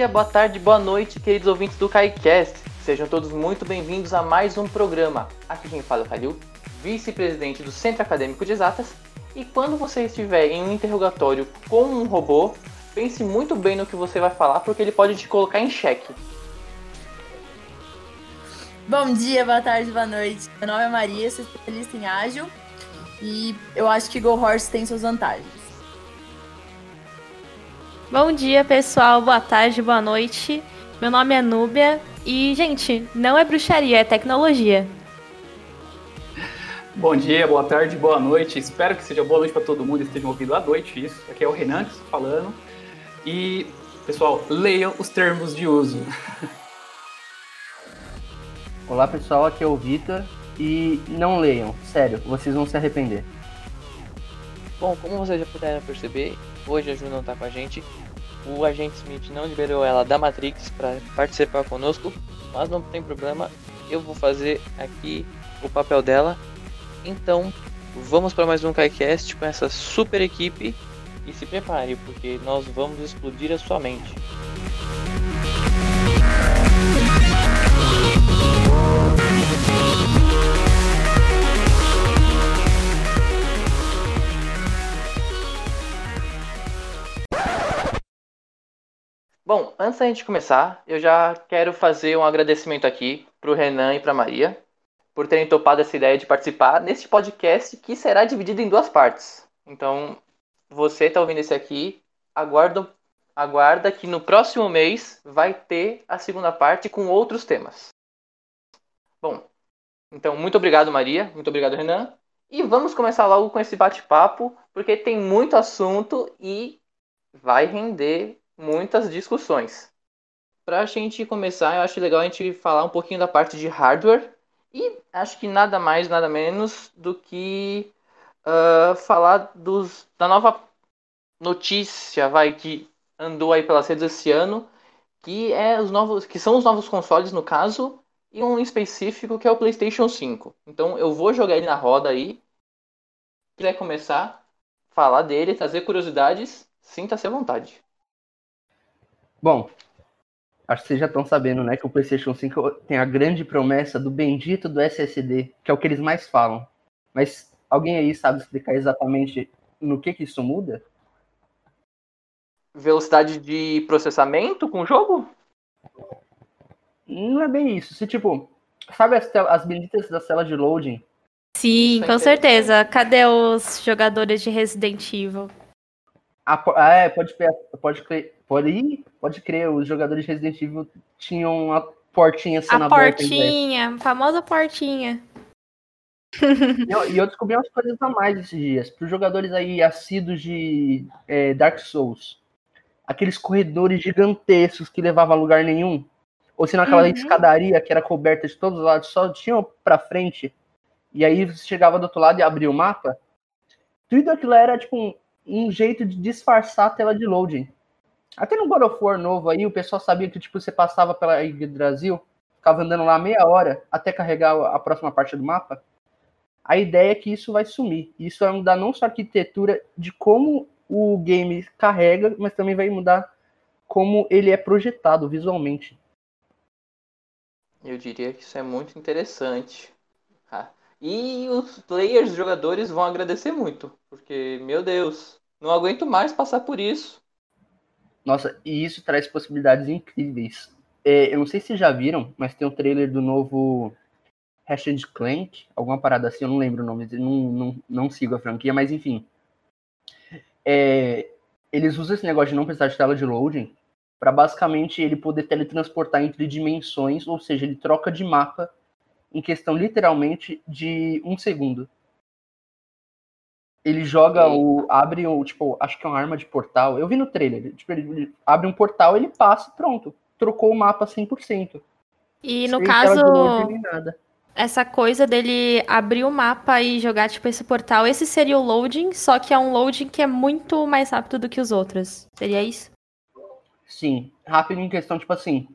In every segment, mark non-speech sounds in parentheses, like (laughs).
Dia, boa tarde, boa noite, queridos ouvintes do KaiCast. Sejam todos muito bem-vindos a mais um programa. Aqui quem fala é o Kalil, vice-presidente do Centro Acadêmico de Exatas. E quando você estiver em um interrogatório com um robô, pense muito bem no que você vai falar, porque ele pode te colocar em xeque. Bom dia, boa tarde, boa noite. Meu nome é Maria, sou especialista em ágil e eu acho que Go Horse tem suas vantagens. Bom dia, pessoal. Boa tarde, boa noite. Meu nome é Núbia e, gente, não é bruxaria, é tecnologia. Bom dia, boa tarde, boa noite. Espero que seja boa noite para todo mundo e estejam ouvindo à noite isso. Aqui é o Renan que está falando. E, pessoal, leiam os termos de uso. (laughs) Olá, pessoal. Aqui é o Vitor. E não leiam, sério, vocês vão se arrepender. Bom, como vocês já puderam perceber, hoje a Ju não tá com a gente. O agente Smith não liberou ela da Matrix para participar conosco, mas não tem problema, eu vou fazer aqui o papel dela. Então, vamos para mais um KaiCast com essa super equipe e se prepare, porque nós vamos explodir a sua mente. Bom, antes da gente começar, eu já quero fazer um agradecimento aqui para o Renan e para Maria por terem topado essa ideia de participar neste podcast que será dividido em duas partes. Então, você está ouvindo esse aqui, aguarda, aguarda que no próximo mês vai ter a segunda parte com outros temas. Bom, então muito obrigado Maria, muito obrigado Renan. E vamos começar logo com esse bate-papo, porque tem muito assunto e vai render muitas discussões. Para a gente começar, eu acho legal a gente falar um pouquinho da parte de hardware e acho que nada mais, nada menos do que uh, falar dos, da nova notícia, vai que andou aí pelas redes esse ano, que é os novos, que são os novos consoles no caso e um específico que é o PlayStation 5. Então eu vou jogar ele na roda aí. Se quiser começar, falar dele, trazer curiosidades, sinta-se à vontade. Bom, acho que vocês já estão sabendo, né, que o PlayStation 5 tem a grande promessa do bendito do SSD, que é o que eles mais falam. Mas alguém aí sabe explicar exatamente no que que isso muda? Velocidade de processamento com o jogo? Não é bem isso. Se tipo, sabe as, as benditas das telas de loading? Sim, com certeza. Cadê os jogadores de Resident Evil? Ah, é, pode, pode, pode, pode crer, os jogadores de Resident Evil tinham a portinha sendo a aberta. A portinha, a famosa portinha. e, eu, e eu descobri umas coisas a mais esses dias. Para os jogadores aí assíduos de é, Dark Souls, aqueles corredores gigantescos que levavam a lugar nenhum, ou se naquela uhum. escadaria que era coberta de todos os lados, só tinham para frente, e aí você chegava do outro lado e abria o mapa, tudo aquilo era tipo um, um jeito de disfarçar a tela de loading. Até no God of War novo aí, o pessoal sabia que tipo, você passava pela Brasil, ficava andando lá meia hora até carregar a próxima parte do mapa. A ideia é que isso vai sumir. Isso vai mudar não só a arquitetura de como o game carrega, mas também vai mudar como ele é projetado visualmente. Eu diria que isso é muito interessante. E os players, os jogadores vão agradecer muito, porque, meu Deus, não aguento mais passar por isso. Nossa, e isso traz possibilidades incríveis. É, eu não sei se já viram, mas tem um trailer do novo Ratchet Clank, alguma parada assim, eu não lembro o nome, não, não, não sigo a franquia, mas enfim. É, eles usam esse negócio de não precisar de tela de loading para basicamente ele poder teletransportar entre dimensões, ou seja, ele troca de mapa em questão literalmente de um segundo. Ele joga o. abre o. Tipo, acho que é uma arma de portal. Eu vi no trailer. Tipo, ele abre um portal, ele passa pronto. Trocou o mapa 100%. E no Sem caso. Essa coisa dele abrir o mapa e jogar, tipo, esse portal, esse seria o loading, só que é um loading que é muito mais rápido do que os outros. Seria isso? Sim, rápido em questão, tipo assim,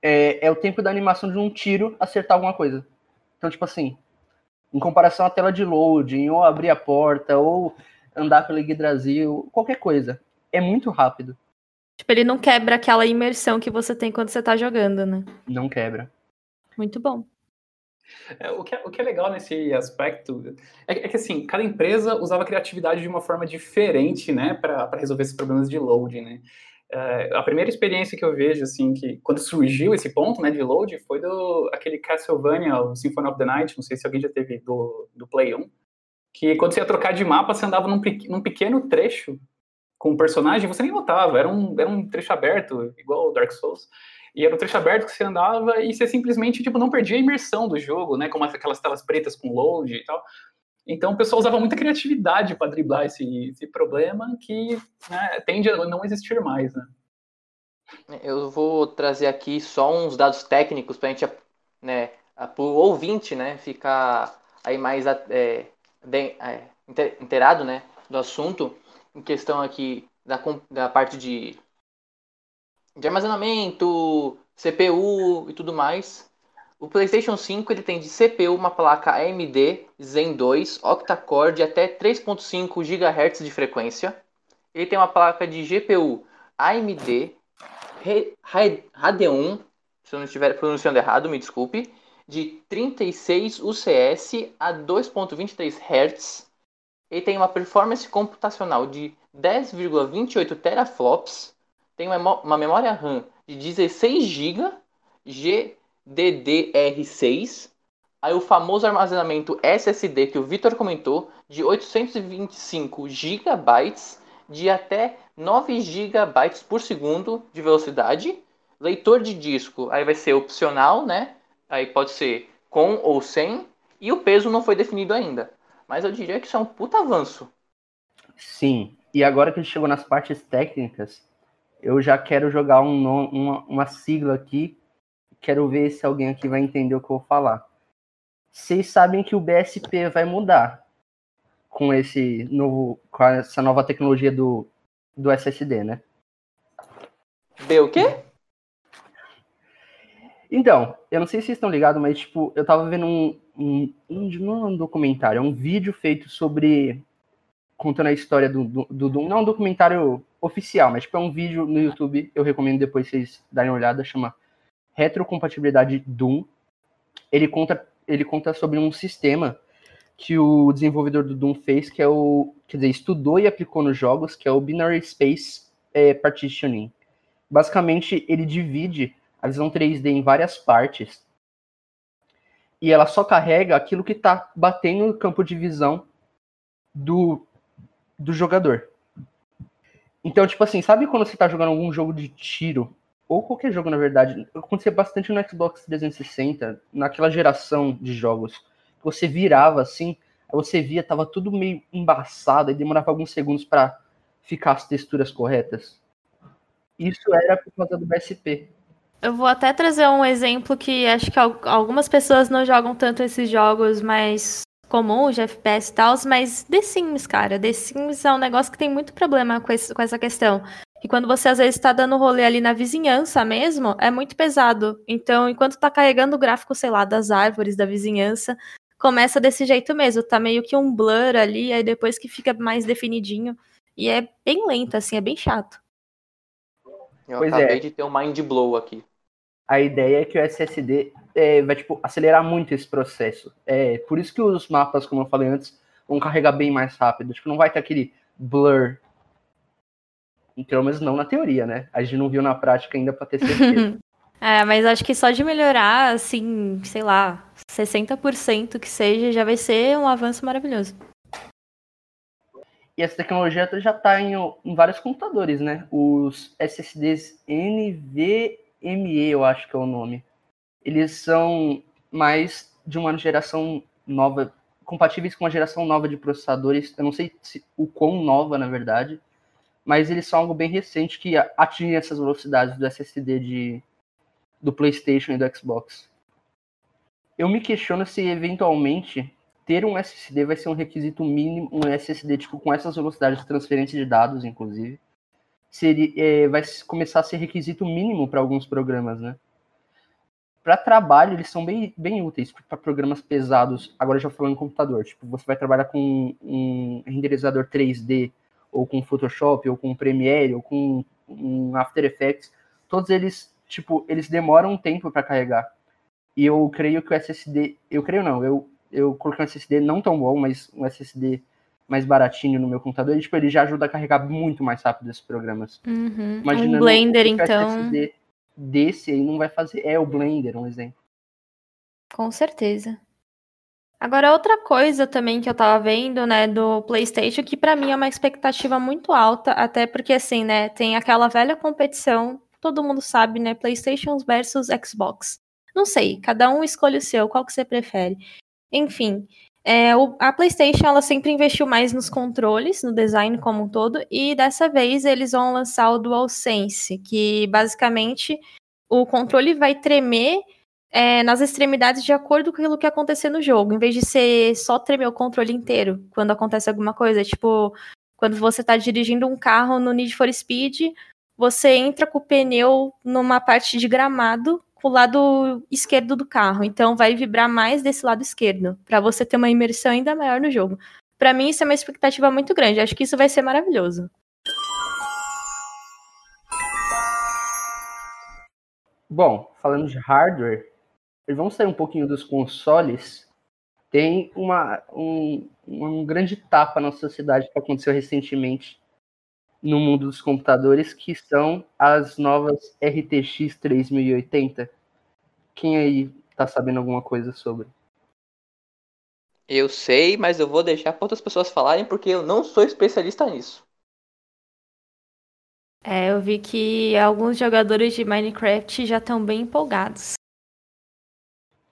é, é, o tempo da animação de um tiro acertar alguma coisa. Então, tipo assim, em comparação à tela de loading, ou abrir a porta, ou andar pela Yggdrasil, qualquer coisa. É muito rápido. Tipo, ele não quebra aquela imersão que você tem quando você tá jogando, né? Não quebra. Muito bom. É, o, que é, o que é legal nesse aspecto é, é, que, assim, cada empresa usava a criatividade de uma forma diferente, né, para resolver esses problemas de load, né. É, a primeira experiência que eu vejo, assim, que quando surgiu esse ponto, né, de load, foi do aquele Castlevania, o Symphony of the Night, não sei se alguém já teve do, do Play 1, que quando você ia trocar de mapa, você andava num, num pequeno trecho com o personagem, você nem notava, era um, era um trecho aberto, igual o Dark Souls, e era um trecho aberto que você andava e você simplesmente, tipo, não perdia a imersão do jogo, né, como aquelas telas pretas com load e tal. Então o pessoal usava muita criatividade para driblar esse, esse problema que né, tende a não existir mais, né. Eu vou trazer aqui só uns dados técnicos para a gente, né, para o ouvinte, né, ficar aí mais é, é, inteirado, né, do assunto em questão aqui da, da parte de, de armazenamento, CPU e tudo mais. O PlayStation 5 ele tem de CPU uma placa AMD Zen 2 octa-core de até 3.5 GHz de frequência. Ele tem uma placa de GPU AMD Radeon, se eu não estiver pronunciando errado, me desculpe, de 36 UCS a 2.23 Hz ele tem uma performance computacional de 10,28 teraflops, tem uma, memória RAM de 16 GB, GDDR6, aí o famoso armazenamento SSD que o Vitor comentou, de 825 GB, de até 9 GB por segundo de velocidade. Leitor de disco, aí vai ser opcional, né? Aí pode ser com ou sem. E o peso não foi definido ainda. Mas eu diria que isso é um puta avanço. Sim. E agora que a gente chegou nas partes técnicas, eu já quero jogar um, uma, uma sigla aqui. Quero ver se alguém aqui vai entender o que eu vou falar. Vocês sabem que o BSP vai mudar com esse novo, com essa nova tecnologia do, do SSD, né? B o quê? Então, eu não sei se vocês estão ligados, mas tipo, eu tava vendo um, um, um, não é um documentário, é um vídeo feito sobre contando a história do, do, do Doom. Não é um documentário oficial, mas tipo, é um vídeo no YouTube, eu recomendo depois vocês darem uma olhada, chama Retrocompatibilidade Doom. Ele conta, ele conta sobre um sistema que o desenvolvedor do Doom fez, que é o, quer dizer, estudou e aplicou nos jogos, que é o Binary Space é, Partitioning. Basicamente, ele divide a visão 3D em várias partes e ela só carrega aquilo que está batendo no campo de visão do, do jogador. Então, tipo assim, sabe quando você está jogando algum jogo de tiro, ou qualquer jogo, na verdade, acontecia bastante no Xbox 360, naquela geração de jogos, você virava assim, você via, tava tudo meio embaçado, e demorava alguns segundos para ficar as texturas corretas. Isso era por causa do BSP. Eu vou até trazer um exemplo que acho que algumas pessoas não jogam tanto esses jogos mais comuns de FPS e tal, mas The Sims, cara, The Sims é um negócio que tem muito problema com, esse, com essa questão. E quando você às vezes está dando rolê ali na vizinhança mesmo, é muito pesado. Então, enquanto tá carregando o gráfico, sei lá, das árvores da vizinhança, começa desse jeito mesmo, tá meio que um blur ali, aí depois que fica mais definidinho. E é bem lento, assim, é bem chato. Eu pois acabei é. de ter um mind blow aqui. A ideia é que o SSD é, vai tipo, acelerar muito esse processo. É, por isso que os mapas, como eu falei antes, vão carregar bem mais rápido. Tipo, não vai ter aquele blur. Pelo menos não na teoria, né? A gente não viu na prática ainda para ter certeza. (laughs) é, mas acho que só de melhorar, assim, sei lá, 60% que seja, já vai ser um avanço maravilhoso. E essa tecnologia já está em, em, vários computadores, né? Os SSDs NVMe, eu acho que é o nome. Eles são mais de uma geração nova, compatíveis com uma geração nova de processadores. Eu não sei se, o quão nova, na verdade, mas eles são algo bem recente que atinge essas velocidades do SSD de, do PlayStation e do Xbox. Eu me questiono se eventualmente ter um SSD vai ser um requisito mínimo, um SSD tipo, com essas velocidades de transferência de dados, inclusive, é, vai começar a ser requisito mínimo para alguns programas, né? Para trabalho, eles são bem, bem úteis para programas pesados. Agora já falando em computador, tipo, você vai trabalhar com um renderizador 3D, ou com Photoshop, ou com Premiere, ou com um After Effects, todos eles, tipo, eles demoram um tempo para carregar. E eu creio que o SSD, eu creio não, eu, eu coloquei um SSD não tão bom, mas um SSD mais baratinho no meu computador, e, tipo, ele já ajuda a carregar muito mais rápido esses programas. Uhum. um Blender, então. SSD desse aí não vai fazer. É o Blender, um exemplo. Com certeza. Agora, outra coisa também que eu tava vendo, né, do PlayStation, que para mim é uma expectativa muito alta, até porque, assim, né, tem aquela velha competição, todo mundo sabe, né, PlayStation versus Xbox. Não sei, cada um escolhe o seu, qual que você prefere. Enfim, é, o, a PlayStation ela sempre investiu mais nos controles, no design como um todo, e dessa vez eles vão lançar o DualSense, que basicamente o controle vai tremer é, nas extremidades de acordo com aquilo que acontecer no jogo, em vez de ser só tremer o controle inteiro quando acontece alguma coisa. Tipo, quando você está dirigindo um carro no Need for Speed, você entra com o pneu numa parte de gramado o lado esquerdo do carro. Então vai vibrar mais desse lado esquerdo, para você ter uma imersão ainda maior no jogo. Para mim isso é uma expectativa muito grande. Acho que isso vai ser maravilhoso. Bom, falando de hardware, vamos sair um pouquinho dos consoles. Tem uma, um, um grande tapa na sociedade que aconteceu recentemente no mundo dos computadores, que são as novas RTX 3080. Quem aí tá sabendo alguma coisa sobre? Eu sei, mas eu vou deixar para outras pessoas falarem porque eu não sou especialista nisso. É, eu vi que alguns jogadores de Minecraft já estão bem empolgados.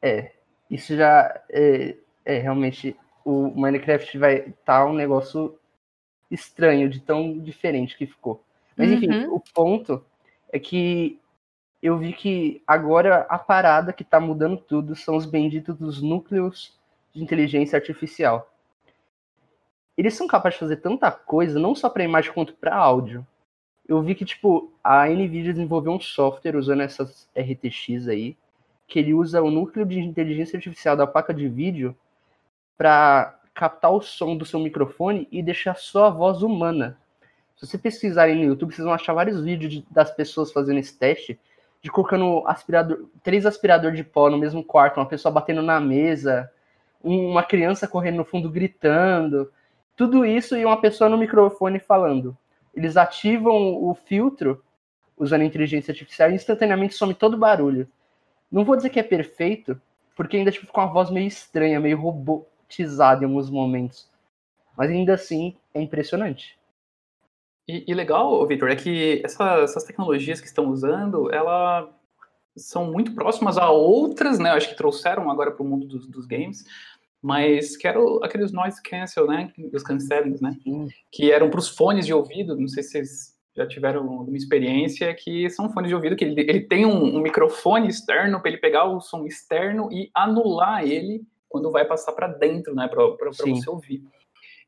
É, isso já é, é realmente o Minecraft vai estar tá um negócio estranho, de tão diferente que ficou. Mas enfim, uhum. o ponto é que eu vi que agora a parada que tá mudando tudo são os benditos dos núcleos de inteligência artificial. Eles são capazes de fazer tanta coisa, não só para imagem quanto para áudio. Eu vi que tipo a Nvidia desenvolveu um software usando essas RTX aí, que ele usa o núcleo de inteligência artificial da placa de vídeo para captar o som do seu microfone e deixar só a voz humana. Se você pesquisarem no YouTube, vocês vão achar vários vídeos de, das pessoas fazendo esse teste, de colocando aspirador, três aspiradores de pó no mesmo quarto, uma pessoa batendo na mesa, uma criança correndo no fundo gritando, tudo isso e uma pessoa no microfone falando. Eles ativam o filtro usando inteligência artificial e instantaneamente some todo o barulho. Não vou dizer que é perfeito, porque ainda tipo, fica uma voz meio estranha, meio robô, romantizado em alguns momentos. Mas ainda assim é impressionante. E, e legal, Victor, é que essa, essas tecnologias que estão usando, ela são muito próximas a outras, né? Acho que trouxeram agora para o mundo dos, dos, games, mas quero aqueles noise cancel, né? Os cancelings, né? Sim. Que eram para os fones de ouvido. Não sei se vocês já tiveram alguma experiência que são fones de ouvido que ele, ele tem um, um microfone externo para ele pegar o som externo e anular ele quando vai passar para dentro, né, para você ouvir.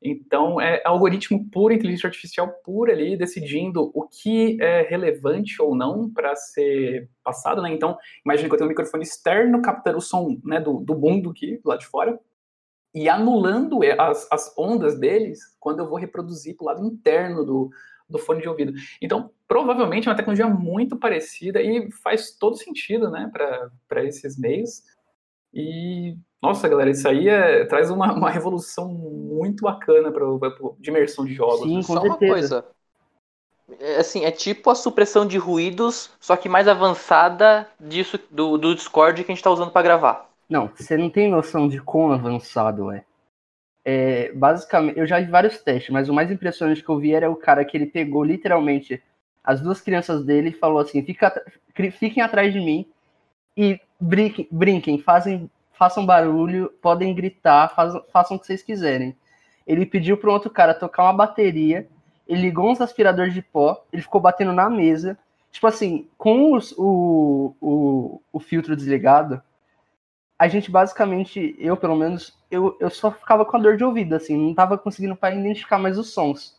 Então, é algoritmo puro, inteligência artificial pura ali, decidindo o que é relevante ou não para ser passado, né? Então, imagine que eu tenho um microfone externo captando o som né, do, do mundo aqui, lá de fora, e anulando as, as ondas deles quando eu vou reproduzir para o lado interno do, do fone de ouvido. Então, provavelmente é uma tecnologia muito parecida e faz todo sentido, né, para esses meios. E nossa, galera, isso aí é, traz uma, uma revolução muito bacana para de imersão de jogos. Sim, com Só certeza. uma coisa. É, assim, é tipo a supressão de ruídos, só que mais avançada disso do, do Discord que a gente está usando para gravar. Não, você não tem noção de quão avançado é. É. Basicamente, eu já vi vários testes, mas o mais impressionante que eu vi era o cara que ele pegou literalmente as duas crianças dele e falou assim: Fica, fiquem atrás de mim e brinquem, brinquem fazem façam barulho, podem gritar, faz, façam o que vocês quiserem. Ele pediu para outro cara tocar uma bateria, ele ligou uns aspiradores de pó, ele ficou batendo na mesa. Tipo assim, com os, o, o, o filtro desligado, a gente basicamente, eu pelo menos, eu, eu só ficava com a dor de ouvido, assim, não tava conseguindo para identificar mais os sons.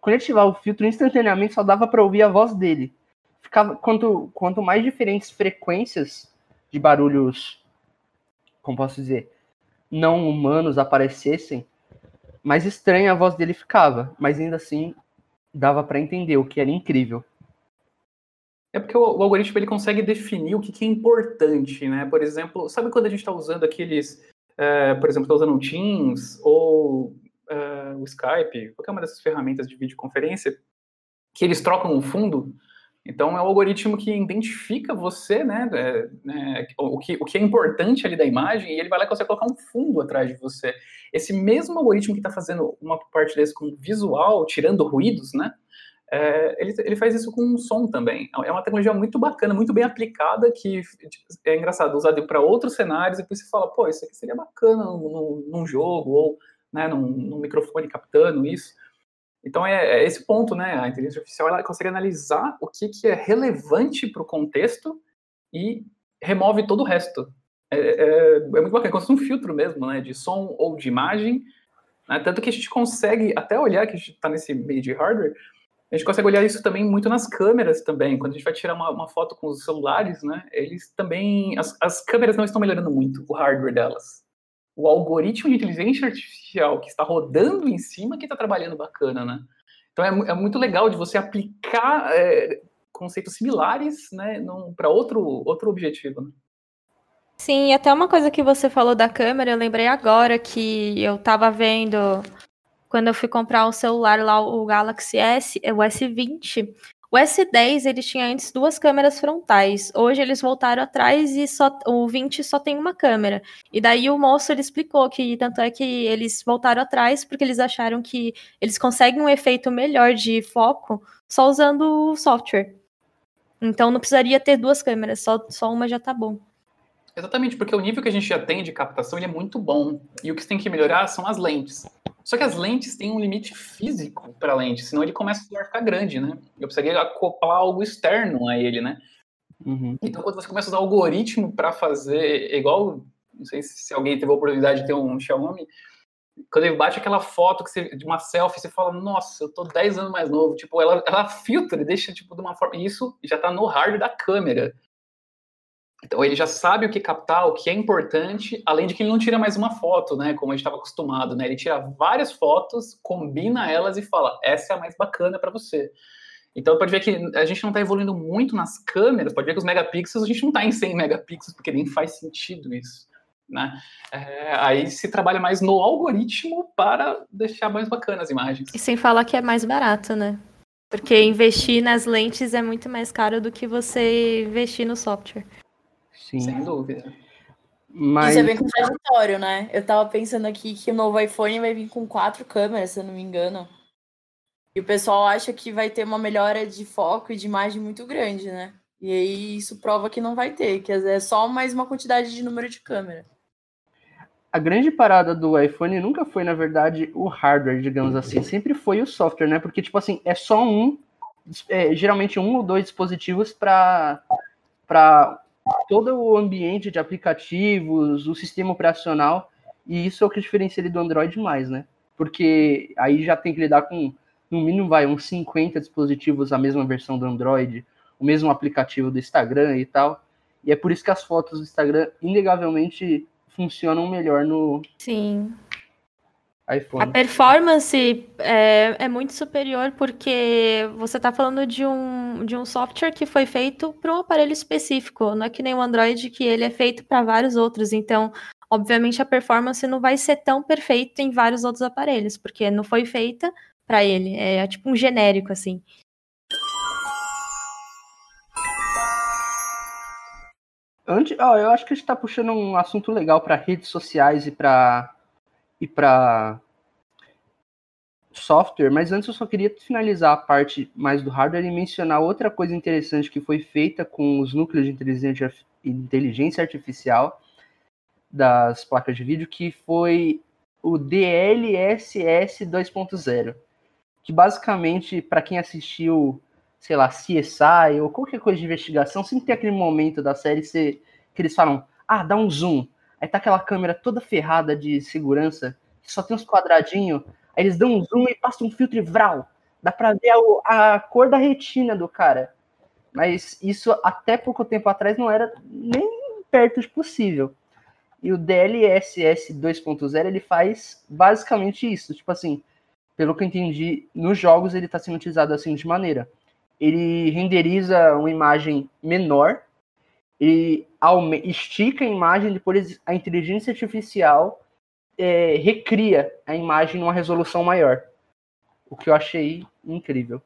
Quando ele ativava o filtro, instantaneamente só dava para ouvir a voz dele. Ficava, quanto, quanto mais diferentes frequências de barulhos como posso dizer, não humanos aparecessem, mais estranha a voz dele ficava, mas ainda assim dava para entender o que era incrível. É porque o, o, algoritmo ele consegue definir o que, que, é importante, né? Por exemplo, sabe quando a gente está usando aqueles, é, por exemplo, está usando o Teams ou é, o Skype, qualquer uma dessas ferramentas de videoconferência, que eles trocam o fundo? Então, é um algoritmo que identifica você, né, é, né o, que, o que é importante ali da imagem, e ele vai lá e consegue colocar um fundo atrás de você. Esse mesmo algoritmo que está fazendo uma parte desse com visual, tirando ruídos, né, é, ele, ele faz isso com som também. É uma tecnologia muito bacana, muito bem aplicada, que é engraçado, usada para outros cenários, e depois você fala, pô, isso aqui seria bacana num, num jogo, ou né, num, num microfone captando isso. Então é, é, esse ponto, né? A inteligência artificial ela consegue analisar o que, que é relevante para o contexto e remove todo o resto. É, é, é muito bacana, é como um filtro mesmo, né? De som ou de imagem. Né, tanto que a gente consegue até olhar que a gente está nesse meio de hardware, a gente consegue olhar isso também muito nas câmeras também. Quando a gente vai tirar uma, uma foto com os celulares, né? Eles também. As, as câmeras não estão melhorando muito o hardware delas o algoritmo de inteligência artificial que está rodando em cima que está trabalhando bacana, né? Então é, é, muito legal de você aplicar é, conceitos similares, né, para outro outro objetivo. Né? Sim, até uma coisa que você falou da câmera, eu lembrei agora que eu estava vendo quando eu fui comprar o celular lá, o Galaxy S, o S20, o S10 ele tinha antes duas câmeras frontais. Hoje eles voltaram atrás e só o 20 só tem uma câmera. E daí o moço ele explicou que tanto é que eles voltaram atrás porque eles acharam que eles conseguem um efeito melhor de foco só usando o software. Então não precisaria ter duas câmeras, só, só uma já tá bom. Exatamente, porque o nível que a gente já tem de captação ele é muito bom. E o que você tem que melhorar são as lentes. Só que as lentes têm um limite físico para a lente, senão ele começa a ficar grande, né? Eu precisaria acoplar algo externo a ele, né? Uhum. Então, quando você começa a usar algoritmo para fazer, igual, não sei se alguém teve a oportunidade de ter um Xiaomi, quando ele bate aquela foto que você, de uma selfie, você fala, nossa, eu tô 10 anos mais novo. Tipo, ela, ela filtra, deixa tipo de uma forma. Isso já tá no hardware da câmera. Então ele já sabe o que captar, o que é importante, além de que ele não tira mais uma foto, né? Como a gente estava acostumado, né? Ele tira várias fotos, combina elas e fala: essa é a mais bacana para você. Então pode ver que a gente não está evoluindo muito nas câmeras, pode ver que os megapixels a gente não está em 100 megapixels, porque nem faz sentido isso. Né? É, aí se trabalha mais no algoritmo para deixar mais bacanas as imagens. E sem falar que é mais barato, né? Porque investir nas lentes é muito mais caro do que você investir no software. Sim. Sem dúvida. Mas... Isso é bem contraditório, né? Eu tava pensando aqui que o novo iPhone vai vir com quatro câmeras, se eu não me engano. E o pessoal acha que vai ter uma melhora de foco e de imagem muito grande, né? E aí isso prova que não vai ter, que é só mais uma quantidade de número de câmera. A grande parada do iPhone nunca foi, na verdade, o hardware, digamos assim, sempre foi o software, né? Porque, tipo assim, é só um, é, geralmente um ou dois dispositivos para todo o ambiente de aplicativos, o sistema operacional, e isso é o que diferencia ele do Android mais, né? Porque aí já tem que lidar com, no mínimo, vai, uns 50 dispositivos, a mesma versão do Android, o mesmo aplicativo do Instagram e tal. E é por isso que as fotos do Instagram, inegavelmente, funcionam melhor no, Sim iPhone. A performance é, é muito superior porque você está falando de um, de um software que foi feito para um aparelho específico, não é que nem o Android que ele é feito para vários outros. Então, obviamente, a performance não vai ser tão perfeita em vários outros aparelhos, porque não foi feita para ele. É tipo um genérico, assim. Antes, ó, eu acho que a gente está puxando um assunto legal para redes sociais e para e para software, mas antes eu só queria finalizar a parte mais do hardware e mencionar outra coisa interessante que foi feita com os núcleos de inteligência artificial das placas de vídeo, que foi o DLSS 2.0, que basicamente, para quem assistiu, sei lá, CSI ou qualquer coisa de investigação, sempre tem aquele momento da série que eles falam, ah, dá um zoom, Aí tá aquela câmera toda ferrada de segurança, que só tem uns quadradinhos. Aí eles dão um zoom e passam um filtro e vral. Dá pra ver a, a cor da retina do cara. Mas isso até pouco tempo atrás não era nem perto de possível. E o DLSS 2.0 ele faz basicamente isso. Tipo assim, pelo que eu entendi, nos jogos ele está sendo utilizado assim de maneira. ele renderiza uma imagem menor, ele estica a imagem, depois a inteligência artificial é, recria a imagem numa resolução maior. O que eu achei incrível.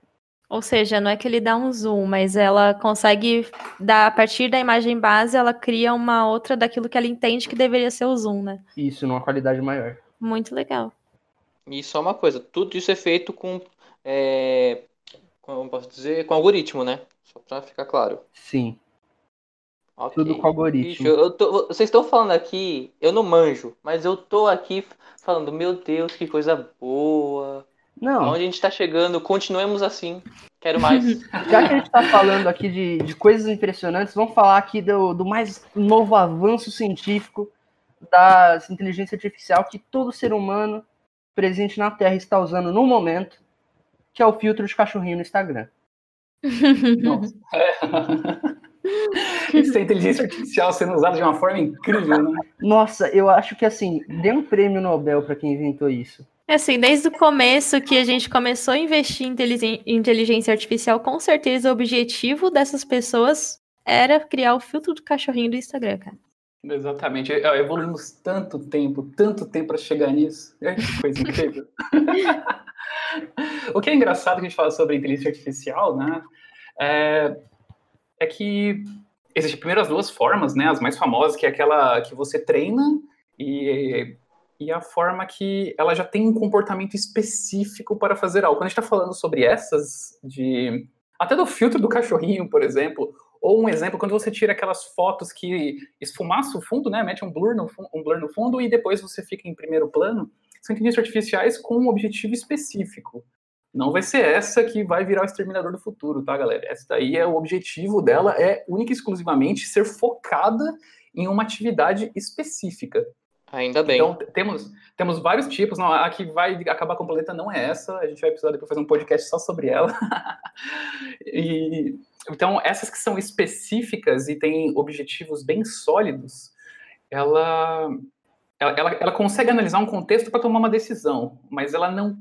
Ou seja, não é que ele dá um zoom, mas ela consegue dar a partir da imagem base, ela cria uma outra daquilo que ela entende que deveria ser o zoom, né? Isso, numa qualidade maior. Muito legal. E só uma coisa, tudo isso é feito com, é, como posso dizer, com algoritmo, né? Só para ficar claro. Sim. Okay. Tudo com algoritmo. Bicho, eu tô, vocês estão falando aqui, eu não manjo, mas eu tô aqui falando, meu Deus, que coisa boa. Não. Onde a gente tá chegando, continuemos assim. Quero mais. (laughs) Já que a gente tá falando aqui de, de coisas impressionantes, vamos falar aqui do, do mais novo avanço científico das inteligência artificial que todo ser humano presente na Terra está usando no momento, que é o filtro de cachorrinho no Instagram. (laughs) Nossa. (laughs) (laughs) Isso é inteligência artificial sendo usada de uma forma incrível, né? Nossa, eu acho que assim, dê um prêmio Nobel para quem inventou isso. É assim, desde o começo que a gente começou a investir em inteligência artificial, com certeza o objetivo dessas pessoas era criar o filtro do cachorrinho do Instagram, cara. Exatamente. Evoluímos tanto tempo, tanto tempo para chegar nisso. É que coisa incrível. (laughs) o que é engraçado que a gente fala sobre inteligência artificial, né? É, é que existem primeiro as duas formas, né? As mais famosas, que é aquela que você treina e, e a forma que ela já tem um comportamento específico para fazer algo. Quando a gente está falando sobre essas, de até do filtro do cachorrinho, por exemplo, ou um exemplo, quando você tira aquelas fotos que esfumaça o fundo, né? Mete um blur, no, um blur no fundo e depois você fica em primeiro plano. São inteligências artificiais com um objetivo específico. Não vai ser essa que vai virar o exterminador do futuro, tá, galera? Essa daí é o objetivo dela, é única e exclusivamente ser focada em uma atividade específica. Ainda bem. Então, temos, temos vários tipos. Não, a que vai acabar com a planeta não é essa. A gente vai precisar depois fazer um podcast só sobre ela. (laughs) e então, essas que são específicas e têm objetivos bem sólidos, ela, ela, ela consegue analisar um contexto para tomar uma decisão, mas ela não,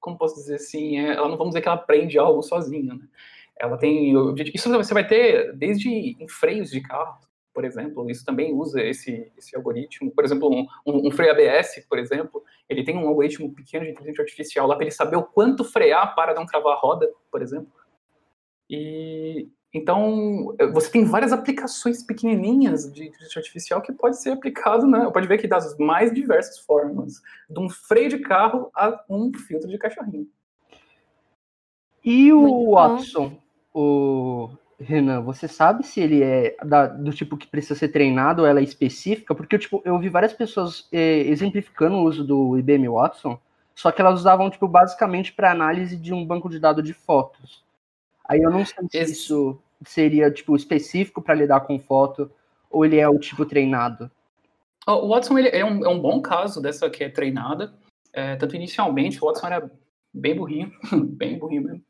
como posso dizer assim, é, ela não vamos dizer que ela aprende algo sozinha, né? Ela tem isso você vai ter desde em freios de carro, por exemplo, isso também usa esse, esse algoritmo. Por exemplo, um, um, um freio ABS, por exemplo, ele tem um algoritmo pequeno de inteligência artificial lá para ele saber o quanto frear para não travar a roda, por exemplo. E então você tem várias aplicações pequenininhas de inteligência artificial que pode ser aplicado, né? Pode ver que das mais diversas formas, de um freio de carro a um filtro de cachorrinho. E o Watson, o Renan, você sabe se ele é da, do tipo que precisa ser treinado ou ela é específica? Porque tipo, eu vi várias pessoas eh, exemplificando o uso do IBM Watson, só que elas usavam tipo basicamente para análise de um banco de dados de fotos. Aí eu não sei se Esse... isso seria, tipo, específico para lidar com foto, ou ele é o tipo treinado. O Watson ele é, um, é um bom caso dessa que é treinada. É, tanto inicialmente, o Watson era bem burrinho, (laughs) bem burrinho mesmo.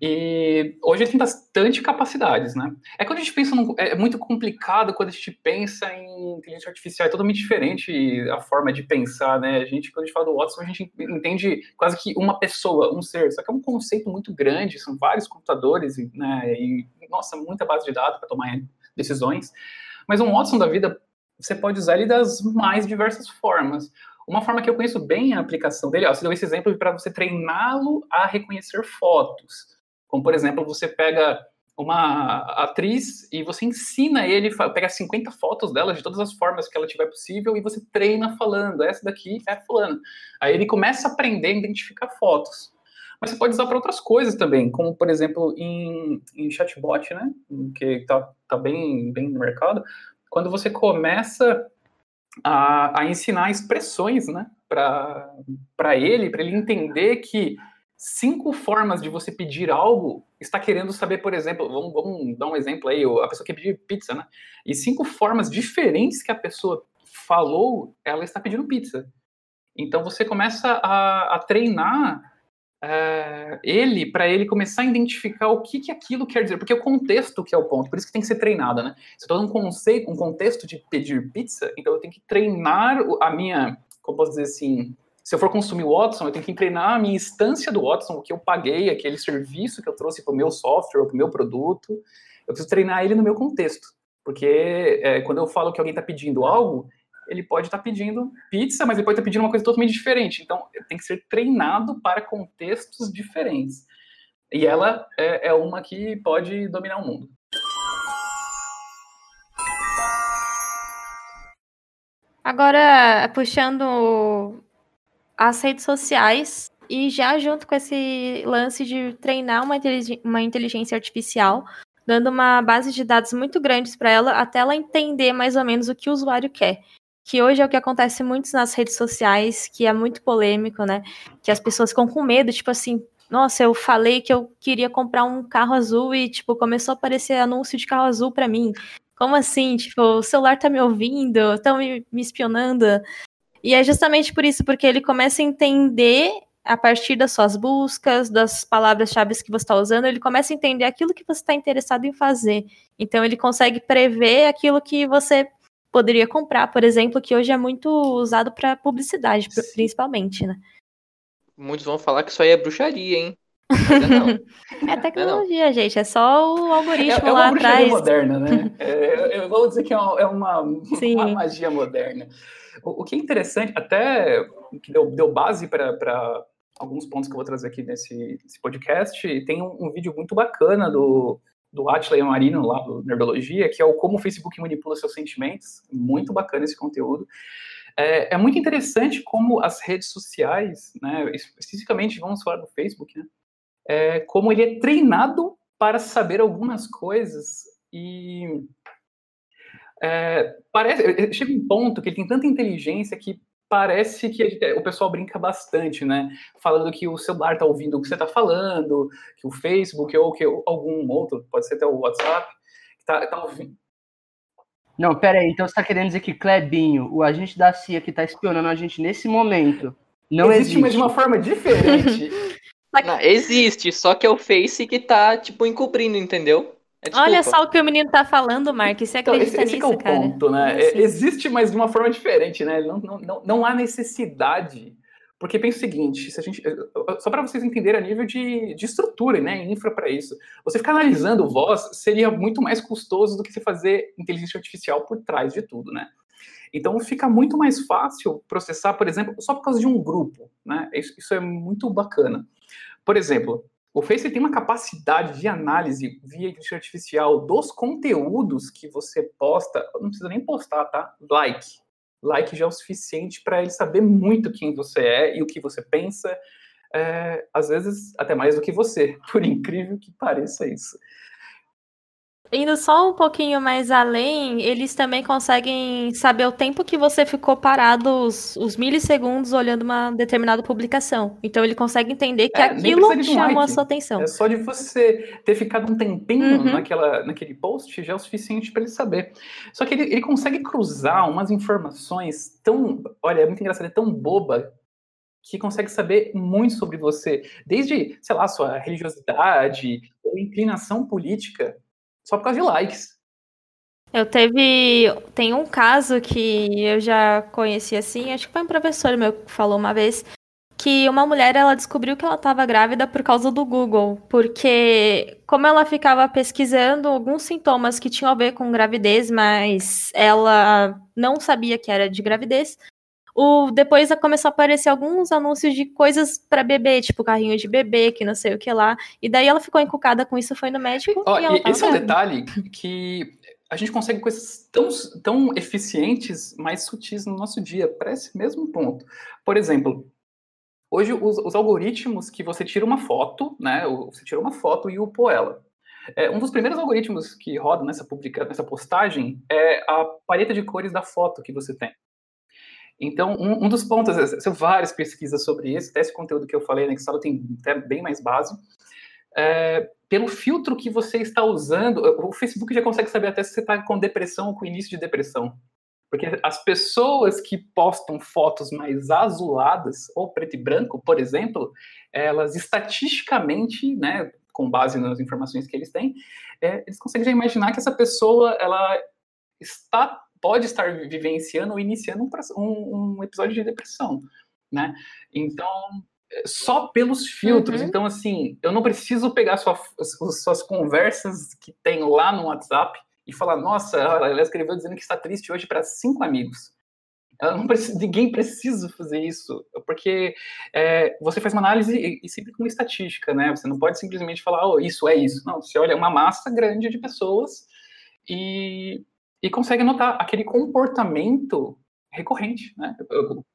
E hoje ele tem bastante capacidades, né? É quando a gente pensa, num, é muito complicado quando a gente pensa em inteligência artificial, é totalmente diferente a forma de pensar, né? A gente, quando a gente fala do Watson, a gente entende quase que uma pessoa, um ser, só que é um conceito muito grande, são vários computadores, né? E, nossa, muita base de dados para tomar decisões. Mas um Watson da vida, você pode usar ele das mais diversas formas. Uma forma que eu conheço bem a aplicação dele, ó, você deu esse exemplo para você treiná-lo a reconhecer fotos. Como, por exemplo, você pega uma atriz e você ensina ele, pega 50 fotos dela de todas as formas que ela tiver possível e você treina falando, essa daqui é fulano. Aí ele começa a aprender a identificar fotos. Mas você pode usar para outras coisas também, como por exemplo em, em chatbot, né, que está tá bem, bem no mercado, quando você começa a, a ensinar expressões, né, para ele, para ele entender que cinco formas de você pedir algo está querendo saber, por exemplo, vamos, vamos dar um exemplo aí, a pessoa quer pedir pizza, né? E cinco formas diferentes que a pessoa falou, ela está pedindo pizza. Então você começa a, a treinar é, ele para ele começar a identificar o que, que aquilo quer dizer, porque o contexto que é o ponto, por isso que tem que ser treinada, né? Se eu estou num conceito, um contexto de pedir pizza, então eu tenho que treinar a minha, como posso dizer assim, Se eu for consumir o Watson, eu tenho que treinar a minha instância do Watson, o que eu paguei, aquele serviço que eu trouxe para o meu software, para o meu produto. Eu preciso treinar ele no meu contexto. Porque é, quando eu falo que alguém está pedindo algo, ele pode estar tá pedindo pizza, mas ele pode estar tá pedindo uma coisa totalmente diferente. Então, tem que ser treinado para contextos diferentes. E ela é, é uma que pode dominar o mundo. Agora, puxando as redes sociais e já junto com esse lance de treinar uma, uma inteligência artificial, dando uma base de dados muito grandes para ela, até ela entender mais ou menos o que o usuário quer. Que hoje é o que acontece muito nas redes sociais, que é muito polêmico, né? Que as pessoas ficam com medo, tipo assim, nossa, eu falei que eu queria comprar um carro azul e, tipo, começou a aparecer anúncio de carro azul para mim. Como assim? Tipo, o celular tá me ouvindo, estão me, me espionando. E é justamente por isso, porque ele começa a entender a partir das suas buscas, das palavras-chave que você está usando, ele começa a entender aquilo que você está interessado em fazer. Então, ele consegue prever aquilo que você poderia comprar, por exemplo, que hoje é muito usado para publicidade, Sim. principalmente, né? Muitos vão falar que isso aí é bruxaria, hein? (laughs) é tecnologia, não. gente. É só o algoritmo é, é lá uma atrás. moderna, né? (laughs) É, eu vou dizer que é uma, é uma, uma magia moderna. O, o, que é interessante, até que deu, deu base para alguns pontos que eu vou trazer aqui nesse, nesse podcast, tem um, um, vídeo muito bacana do, do Atila Marino, lá do Nerdologia, que é o Como o Facebook Manipula Seus Sentimentos. Muito bacana esse conteúdo. É, é, muito interessante como as redes sociais, né, especificamente vamos falar do Facebook, né, é, como ele é treinado para saber algumas coisas e é, parece chega um ponto que ele tem tanta inteligência que parece que o pessoal brinca bastante, né? Falando que o celular está ouvindo o que você está falando, que o Facebook ou que algum outro, pode ser até o WhatsApp, está tá ouvindo. Não, pera aí, então você está querendo dizer que Clebinho, o agente da CIA que está espionando a gente nesse momento, não existe, existe. mas de uma forma diferente. (laughs) Não, existe, só que é o Face que tá, tipo, encobrindo, entendeu? É, Olha só o que o menino tá falando, Mark. Você acredita então, esse, esse nisso, é o cara? ponto, né? É, existe, mas de uma forma diferente, né? Não, não, não, não há necessidade. Porque pensa o seguinte, se a gente, só para vocês entenderem a nível de, de estrutura, né, infra para isso, você ficar analisando voz seria muito mais custoso do que você fazer inteligência artificial por trás de tudo, né? Então fica muito mais fácil processar, por exemplo, só por causa de um grupo, né? Isso, isso é muito bacana. Por exemplo, o Face tem uma capacidade de análise via inteligência artificial dos conteúdos que você posta. Não precisa nem postar, tá? Like. Like já é o suficiente para ele saber muito quem você é e o que você pensa. É, às vezes até mais do que você, (laughs) por incrível que pareça isso. Indo só um pouquinho mais além, eles também conseguem saber o tempo que você ficou parado, os, os milissegundos, olhando uma determinada publicação. Então ele consegue entender que é, aquilo chamou like. a sua atenção. É só de você ter ficado um tempinho uhum. naquela, naquele post já é o suficiente para ele saber. Só que ele, ele consegue cruzar umas informações tão. Olha, é muito engraçado, é tão boba que consegue saber muito sobre você, desde, sei lá, sua religiosidade ou inclinação política só por causa de likes. Eu teve. Tem um caso que eu já conheci assim, acho que foi um professor meu que falou uma vez, que uma mulher ela descobriu que ela estava grávida por causa do Google, porque como ela ficava pesquisando alguns sintomas que tinham a ver com gravidez, mas ela não sabia que era de gravidez, o, depois começou a aparecer alguns anúncios de coisas para bebê, tipo carrinho de bebê, que não sei o que lá. E daí ela ficou encucada com isso, foi no médico. Oh, e esse é um detalhe que a gente consegue coisas tão, tão eficientes, mais sutis no nosso dia, para esse mesmo ponto. Por exemplo, hoje os, os, algoritmos que você tira uma foto, né? Você tira uma foto e upou ela. É, um dos primeiros algoritmos que rodam nessa, publica, nessa postagem é a paleta de cores da foto que você tem. Então, um, um, dos pontos, são várias pesquisas sobre isso, até esse conteúdo que eu falei na Excel tem até bem mais base. É, pelo filtro que você está usando, o Facebook já consegue saber até se você está com depressão ou com início de depressão. Porque as pessoas que postam fotos mais azuladas, ou preto e branco, por exemplo, elas estatisticamente, né, com base nas informações que eles têm, é, eles conseguem já imaginar que essa pessoa ela está pode estar vivenciando ou iniciando um, um, um episódio de depressão. né? Então, só pelos filtros. Uhum. Então, assim, eu não preciso pegar sua, suas conversas que tem lá no WhatsApp e falar, nossa, ela escreveu dizendo que está triste hoje para cinco amigos. Ela não precisa, ninguém precisa fazer isso, porque é, você faz uma análise e, e, sempre com uma estatística, né? Você não pode simplesmente falar, oh, isso é isso. Não, você olha uma massa grande de pessoas e, e consegue notar aquele comportamento recorrente, né?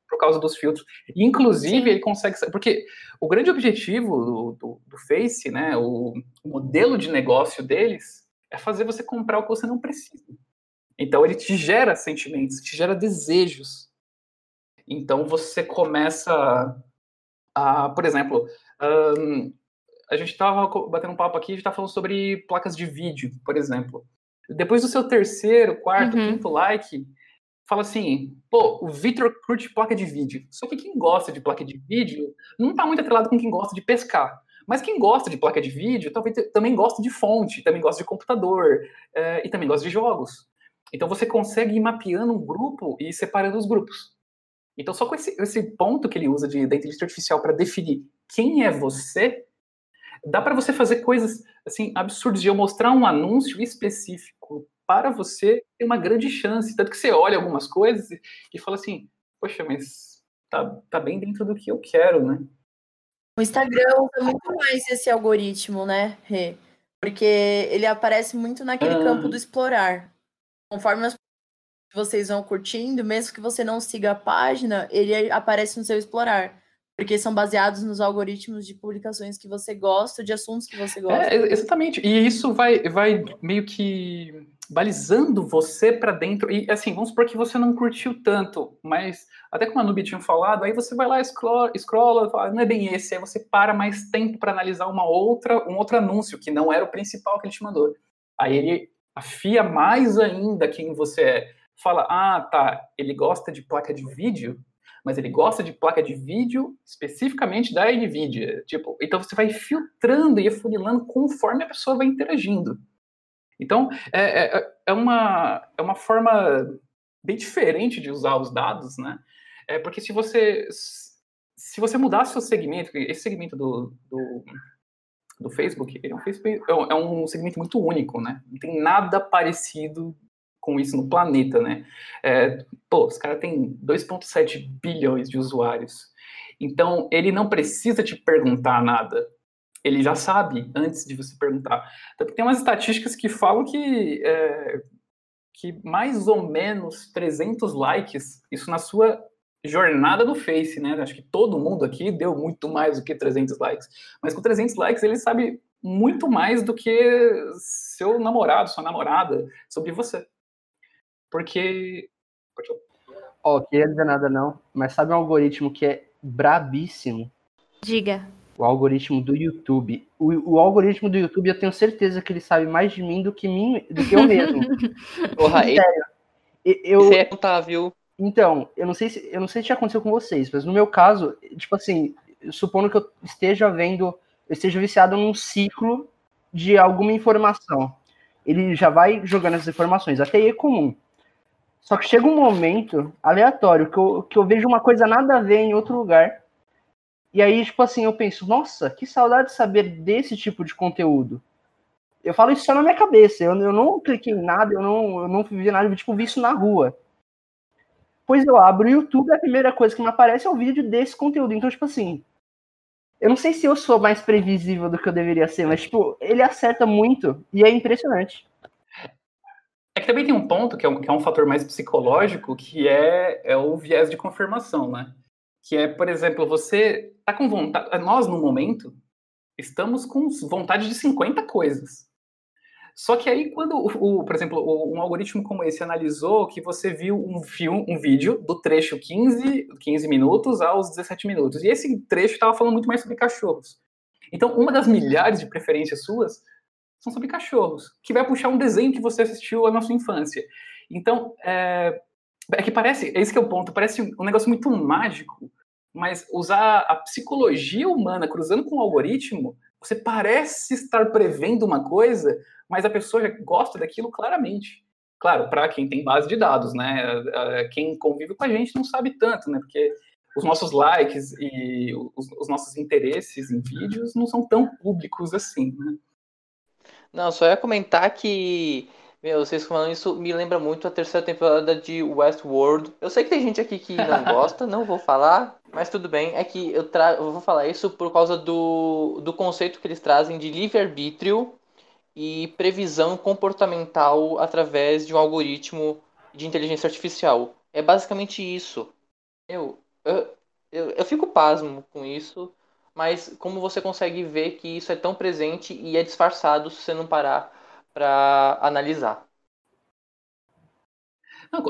Por causa dos filtros. inclusive, Sim. ele consegue. Porque o grande objetivo do, do, do Face, né? O, o modelo de negócio deles é fazer você comprar o que você não precisa. Então ele te gera sentimentos, te gera desejos. Então você começa a, por exemplo, um, a gente estava batendo um papo aqui, a gente estava falando sobre placas de vídeo, por exemplo. Depois do seu terceiro, quarto, uhum. quinto like, fala assim, pô, o Victor curte placa de vídeo. Só que quem gosta de placa de vídeo não está muito atrelado com quem gosta de pescar. Mas quem gosta de placa de vídeo talvez também gosta de fonte, também gosta de computador é, e também gosta de jogos. Então você consegue ir mapeando um grupo e separando os grupos. Então só com esse, esse ponto que ele usa de, da inteligência artificial para definir quem é você, dá para você fazer coisas assim absurdas de eu mostrar um anúncio específico para você ter uma grande chance. Tanto que você olha algumas coisas e, e fala assim, poxa, mas tá, tá bem dentro do que eu quero, né? O Instagram usa muito mais esse algoritmo, né, Rê? Porque ele aparece muito naquele ah. campo do explorar. Conforme as vocês vão curtindo, mesmo que você não siga a página, ele aparece no seu explorar. Porque são baseados nos algoritmos de publicações que você gosta, de assuntos que você gosta. É, exatamente. E isso vai, vai meio que balizando você para dentro. E assim, vamos supor que você não curtiu tanto, mas até como a Nubi tinha falado, aí você vai lá, scrolla, scrolla fala, não é bem esse, aí você para mais tempo para analisar uma outra, um outro anúncio, que não era o principal que ele te mandou. Aí ele afia mais ainda quem você é. Fala, ah, tá, ele gosta de placa de vídeo, mas ele gosta de placa de vídeo especificamente da NVIDIA. Tipo, então você vai filtrando e afunilando conforme a pessoa vai interagindo. Então, é, é, é, uma, é uma forma bem diferente de usar os dados, né? É porque se você se você mudar seu segmento, esse segmento do, do, do Facebook, é um, é um segmento muito único, né? Não tem nada parecido com isso no planeta, né? É, pô, os caras têm 2,7 bilhões de usuários. Então, ele não precisa te perguntar nada ele já sabe antes de você perguntar. Tem umas estatísticas que falam que, é, que mais ou menos 300 likes, isso na sua jornada do Face, né? Acho que todo mundo aqui deu muito mais do que 300 likes. Mas com 300 likes ele sabe muito mais do que seu namorado, sua namorada, sobre você. Porque. Ó, oh, queria dizer nada não, mas sabe um algoritmo que é brabíssimo? Diga o algoritmo do YouTube. O, o, algoritmo do YouTube, eu tenho certeza que ele sabe mais de mim do que, mim, do que eu mesmo. (laughs) Porra, Sério. Eu, Você é contável. Então, eu não sei se eu não sei se já aconteceu com vocês, mas no meu caso, tipo assim, supondo que eu esteja vendo, eu esteja viciado num ciclo de alguma informação. Ele já vai jogando essas informações, até aí é comum. Só que chega um momento aleatório que eu, que eu vejo uma coisa nada a ver em outro lugar e aí, tipo assim, eu penso, nossa, que saudade de saber desse tipo de conteúdo. Eu falo isso só na minha cabeça. Eu, eu não cliquei em nada, eu não, eu não vi nada, eu, tipo, vi isso na rua. Pois eu abro o YouTube, a primeira coisa que me aparece é o vídeo desse conteúdo. Então, tipo assim, eu não sei se eu sou mais previsível do que eu deveria ser, mas, tipo, ele acerta muito e é impressionante. É que também tem um ponto que é um, que é um fator mais psicológico, que é, é o viés de confirmação, né? que é, por exemplo, você tá com vontade, nós no momento estamos com vontade de 50 coisas. Só que aí quando o, o por exemplo, um algoritmo como esse analisou que você viu um filme, um vídeo do trecho 15, 15 minutos aos 17 minutos. E esse trecho estava falando muito mais sobre cachorros. Então, uma das milhares de preferências suas são sobre cachorros, que vai puxar um desenho que você assistiu na sua infância. Então, é, é que parece, é esse que é o ponto, parece um negócio muito mágico, mas usar a psicologia humana cruzando com o algoritmo, você parece estar prevendo uma coisa, mas a pessoa já gosta daquilo claramente. Claro, para quem tem base de dados, né? Quem convive com a gente não sabe tanto, né? Porque os nossos likes e os, os, nossos interesses em vídeos não são tão públicos assim, né? Não, só ia comentar que, meu, vocês falando isso me lembra muito a terceira temporada de Westworld. Eu sei que tem gente aqui que não (laughs) gosta, não vou falar, mas tudo bem. É que eu, tra eu vou falar isso por causa do, do conceito que eles trazem de livre-arbítrio e previsão comportamental através de um algoritmo de inteligência artificial. É basicamente isso. Eu, eu, eu, eu fico pasmo com isso, mas como você consegue ver que isso é tão presente e é disfarçado se você não parar para analisar?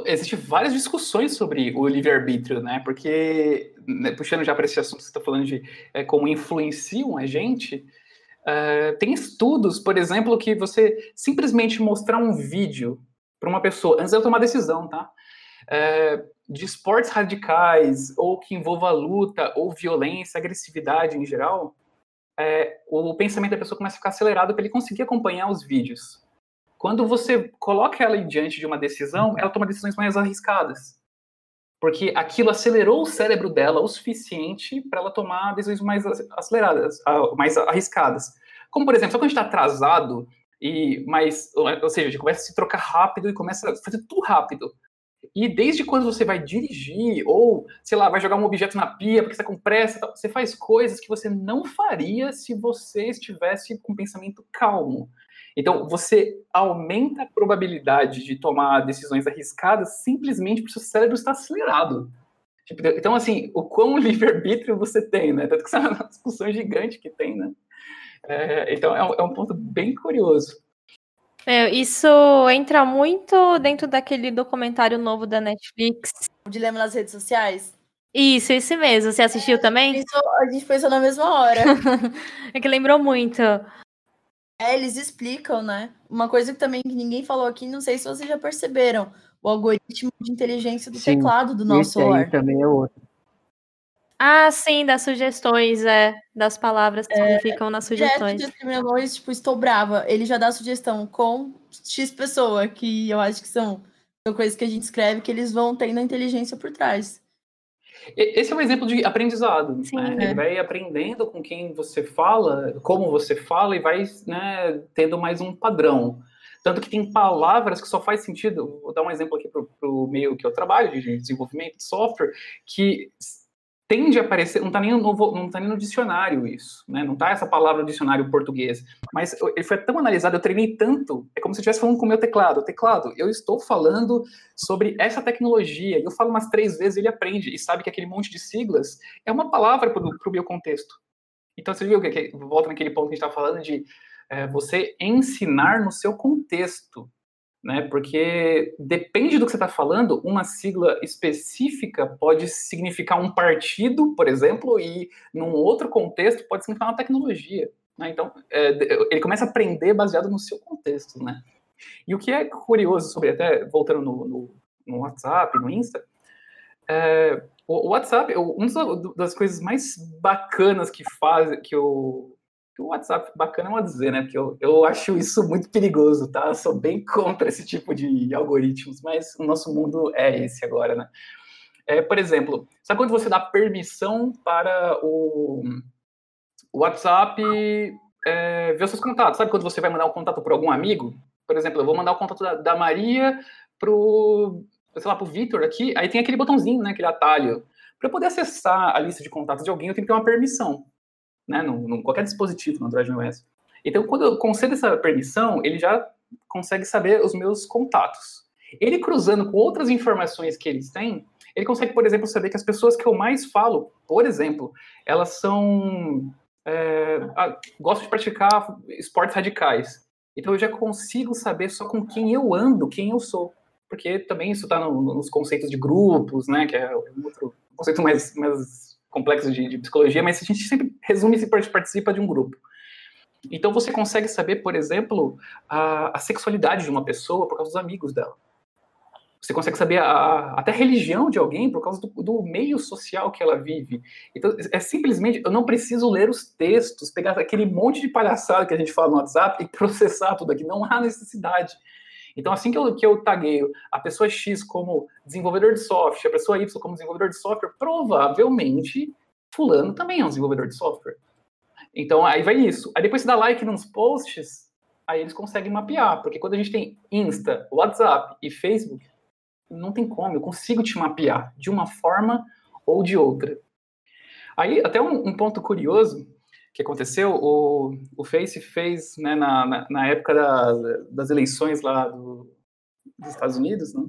Existem várias discussões sobre o livre-arbítrio, né? Porque, né, puxando já para esse assunto você está falando de é, como influenciam a gente, uh, tem estudos, por exemplo, que você simplesmente mostrar um vídeo para uma pessoa, antes de eu tomar decisão, tá? É, de esportes radicais, ou que envolva luta, ou violência, agressividade em geral, é, o pensamento da pessoa começa a ficar acelerado para ele conseguir acompanhar os vídeos. Quando você coloca ela diante de uma decisão, ela toma decisões mais arriscadas. Porque aquilo acelerou o cérebro dela o suficiente para ela tomar decisões mais aceleradas, mais arriscadas. Como, por exemplo, só quando a gente está atrasado, e mais, ou seja, a gente começa a se trocar rápido e começa a fazer tudo rápido. E desde quando você vai dirigir, ou, sei lá, vai jogar um objeto na pia porque está com pressa, você faz coisas que você não faria se você estivesse com pensamento calmo. Então, você aumenta a probabilidade de tomar decisões arriscadas simplesmente porque o seu cérebro está acelerado. Tipo, então, assim, o quão (laughs) livre-arbítrio você tem, né? Tanto que isso é uma discussão gigante que tem, né? É, então, é um, é um ponto bem curioso. É, isso entra muito dentro daquele documentário novo da Netflix. O Dilema nas Redes Sociais? Isso, esse mesmo. Você assistiu é, também? Pensou, a gente pensou na mesma hora. (laughs) é que lembrou muito. É, eles explicam, né? Uma coisa que também ninguém falou aqui, não sei se vocês já perceberam, o algoritmo de inteligência do Sim, teclado do nosso celular. também é outro. Ah, sim, das sugestões, é. Das palavras que é, ficam nas sugestões. Direto de tipo, estou brava. Ele já dá sugestão com X pessoa, que eu acho que são, são coisas que a gente escreve que eles vão tendo a inteligência por trás. Esse é um exemplo de aprendizado. Sim, né? é. Ele vai aprendendo com quem você fala, como você fala, e vai né, tendo mais um padrão. Tanto que tem palavras que só faz sentido. Vou dar um exemplo aqui para o meio que eu trabalho, de desenvolvimento de software, que tende a aparecer, não está nem, no, tá nem no dicionário isso, né? Não está essa palavra no dicionário português. Mas ele foi tão analisado, eu treinei tanto, é como se eu estivesse falando com o meu teclado. Teclado, eu estou falando sobre essa tecnologia, eu falo umas três vezes, ele aprende, e sabe que aquele monte de siglas é uma palavra para o meu contexto. Então, você viu que, que volta naquele ponto que a gente está falando de é, você ensinar no seu contexto né? Porque depende do que você está falando, uma sigla específica pode significar um partido, por exemplo, e num outro contexto pode significar uma tecnologia. Né? Então, é, ele começa a aprender baseado no seu contexto, né? E o que é curioso sobre, até voltando no, no, no WhatsApp, no Insta, é, o, WhatsApp, uma das coisas mais bacanas que faz, que o, o WhatsApp bacana é uma dizer, né? Porque eu, eu acho isso muito perigoso, tá? Eu sou bem (laughs) contra esse tipo de algoritmos, mas o nosso mundo é esse agora, né? É, por exemplo, sabe quando você dá permissão para o, o WhatsApp é, ver os seus contatos? Sabe quando você vai mandar um contato para algum amigo? Por exemplo, eu vou mandar o contato da, da Maria pro, sei lá, pro Vitor aqui, aí tem aquele botãozinho, né? Aquele atalho. Para eu poder acessar a lista de contatos de alguém, eu tenho que ter uma permissão né, num, num qualquer dispositivo no Android no iOS. Então, quando eu concedo essa permissão, ele já consegue saber os meus contatos. Ele cruzando com outras informações que eles têm, ele consegue, por exemplo, saber que as pessoas que eu mais falo, por exemplo, elas são. É, gostam de praticar esportes radicais. Então eu já consigo saber só com quem eu ando, quem eu sou. Porque também isso está no, nos conceitos de grupos, né? Que é um outro conceito mais, mais complexos de, de, psicologia, mas a gente sempre resume se participa de um grupo. Então você consegue saber, por exemplo, a, a sexualidade de uma pessoa por causa dos amigos dela. Você consegue saber a, até a religião de alguém por causa do, do, meio social que ela vive. Então, é simplesmente, eu não preciso ler os textos, pegar aquele monte de palhaçada que a gente fala no WhatsApp e processar tudo aqui. Não há necessidade. Então, assim que eu, que eu tagueio a pessoa X como desenvolvedor de software, a pessoa Y como desenvolvedor de software, provavelmente fulano também é um desenvolvedor de software. Então, aí vai isso. Aí depois você dá like nos posts, aí eles conseguem mapear, porque quando a gente tem Insta, WhatsApp e Facebook, não tem como, eu consigo te mapear de uma forma ou de outra. Aí, até um, um ponto curioso que aconteceu, o, o Face fez, né, na, na, na época da, das eleições lá do, dos Estados Unidos, né,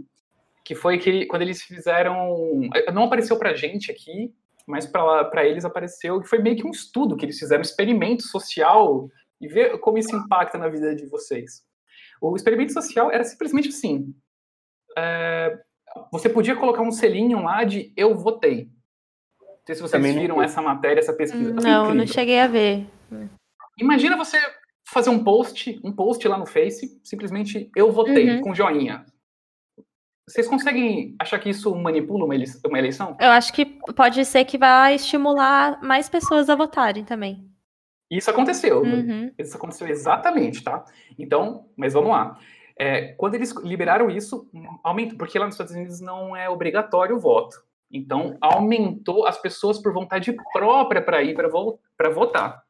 que foi que quando eles fizeram, não apareceu pra gente aqui, mas para eles apareceu, que foi meio que um estudo que eles fizeram, um experimento social, e ver como isso impacta na vida de vocês. O experimento social era simplesmente assim, é, você podia colocar um selinho lá de eu votei. Não sei se vocês Também viram essa matéria, essa pesquisa. Não, não cheguei a ver. Imagina você fazer um post, um post lá no Face, simplesmente eu votei, uhum. com joinha. Vocês conseguem achar que isso manipula uma eleição? Eu acho que pode ser que vai estimular mais pessoas a votarem também. Isso aconteceu. Uhum. Isso aconteceu exatamente, tá? Então, mas vamos lá. É, quando eles liberaram isso, aumentou, porque lá nos Estados Unidos não é obrigatório o voto. Então, aumentou as pessoas por vontade própria para ir para vo votar.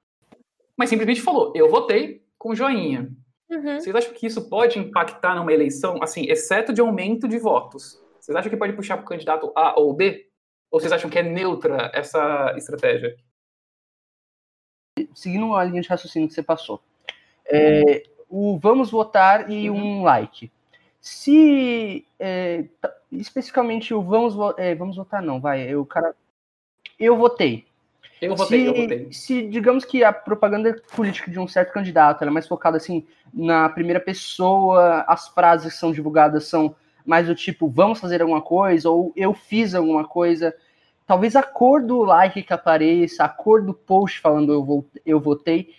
Mas simplesmente falou: eu votei com joinha. Uhum. Vocês acham que isso pode impactar numa eleição, assim, exceto de aumento de votos? Vocês acham que pode puxar para o candidato A ou B? Ou vocês acham que é neutra essa estratégia? Seguindo a linha de raciocínio que você passou, é, o vamos votar e uhum. um like. Se é, especificamente o vamos, é, vamos votar, não, vai, o cara. Eu votei. Eu votei, se, eu votei. Se, digamos que a propaganda política de um certo candidato é mais focada assim na primeira pessoa, as frases que são divulgadas são mais do tipo vamos fazer alguma coisa ou eu fiz alguma coisa. Talvez a cor do like que apareça, a cor do post falando eu, vou, eu votei,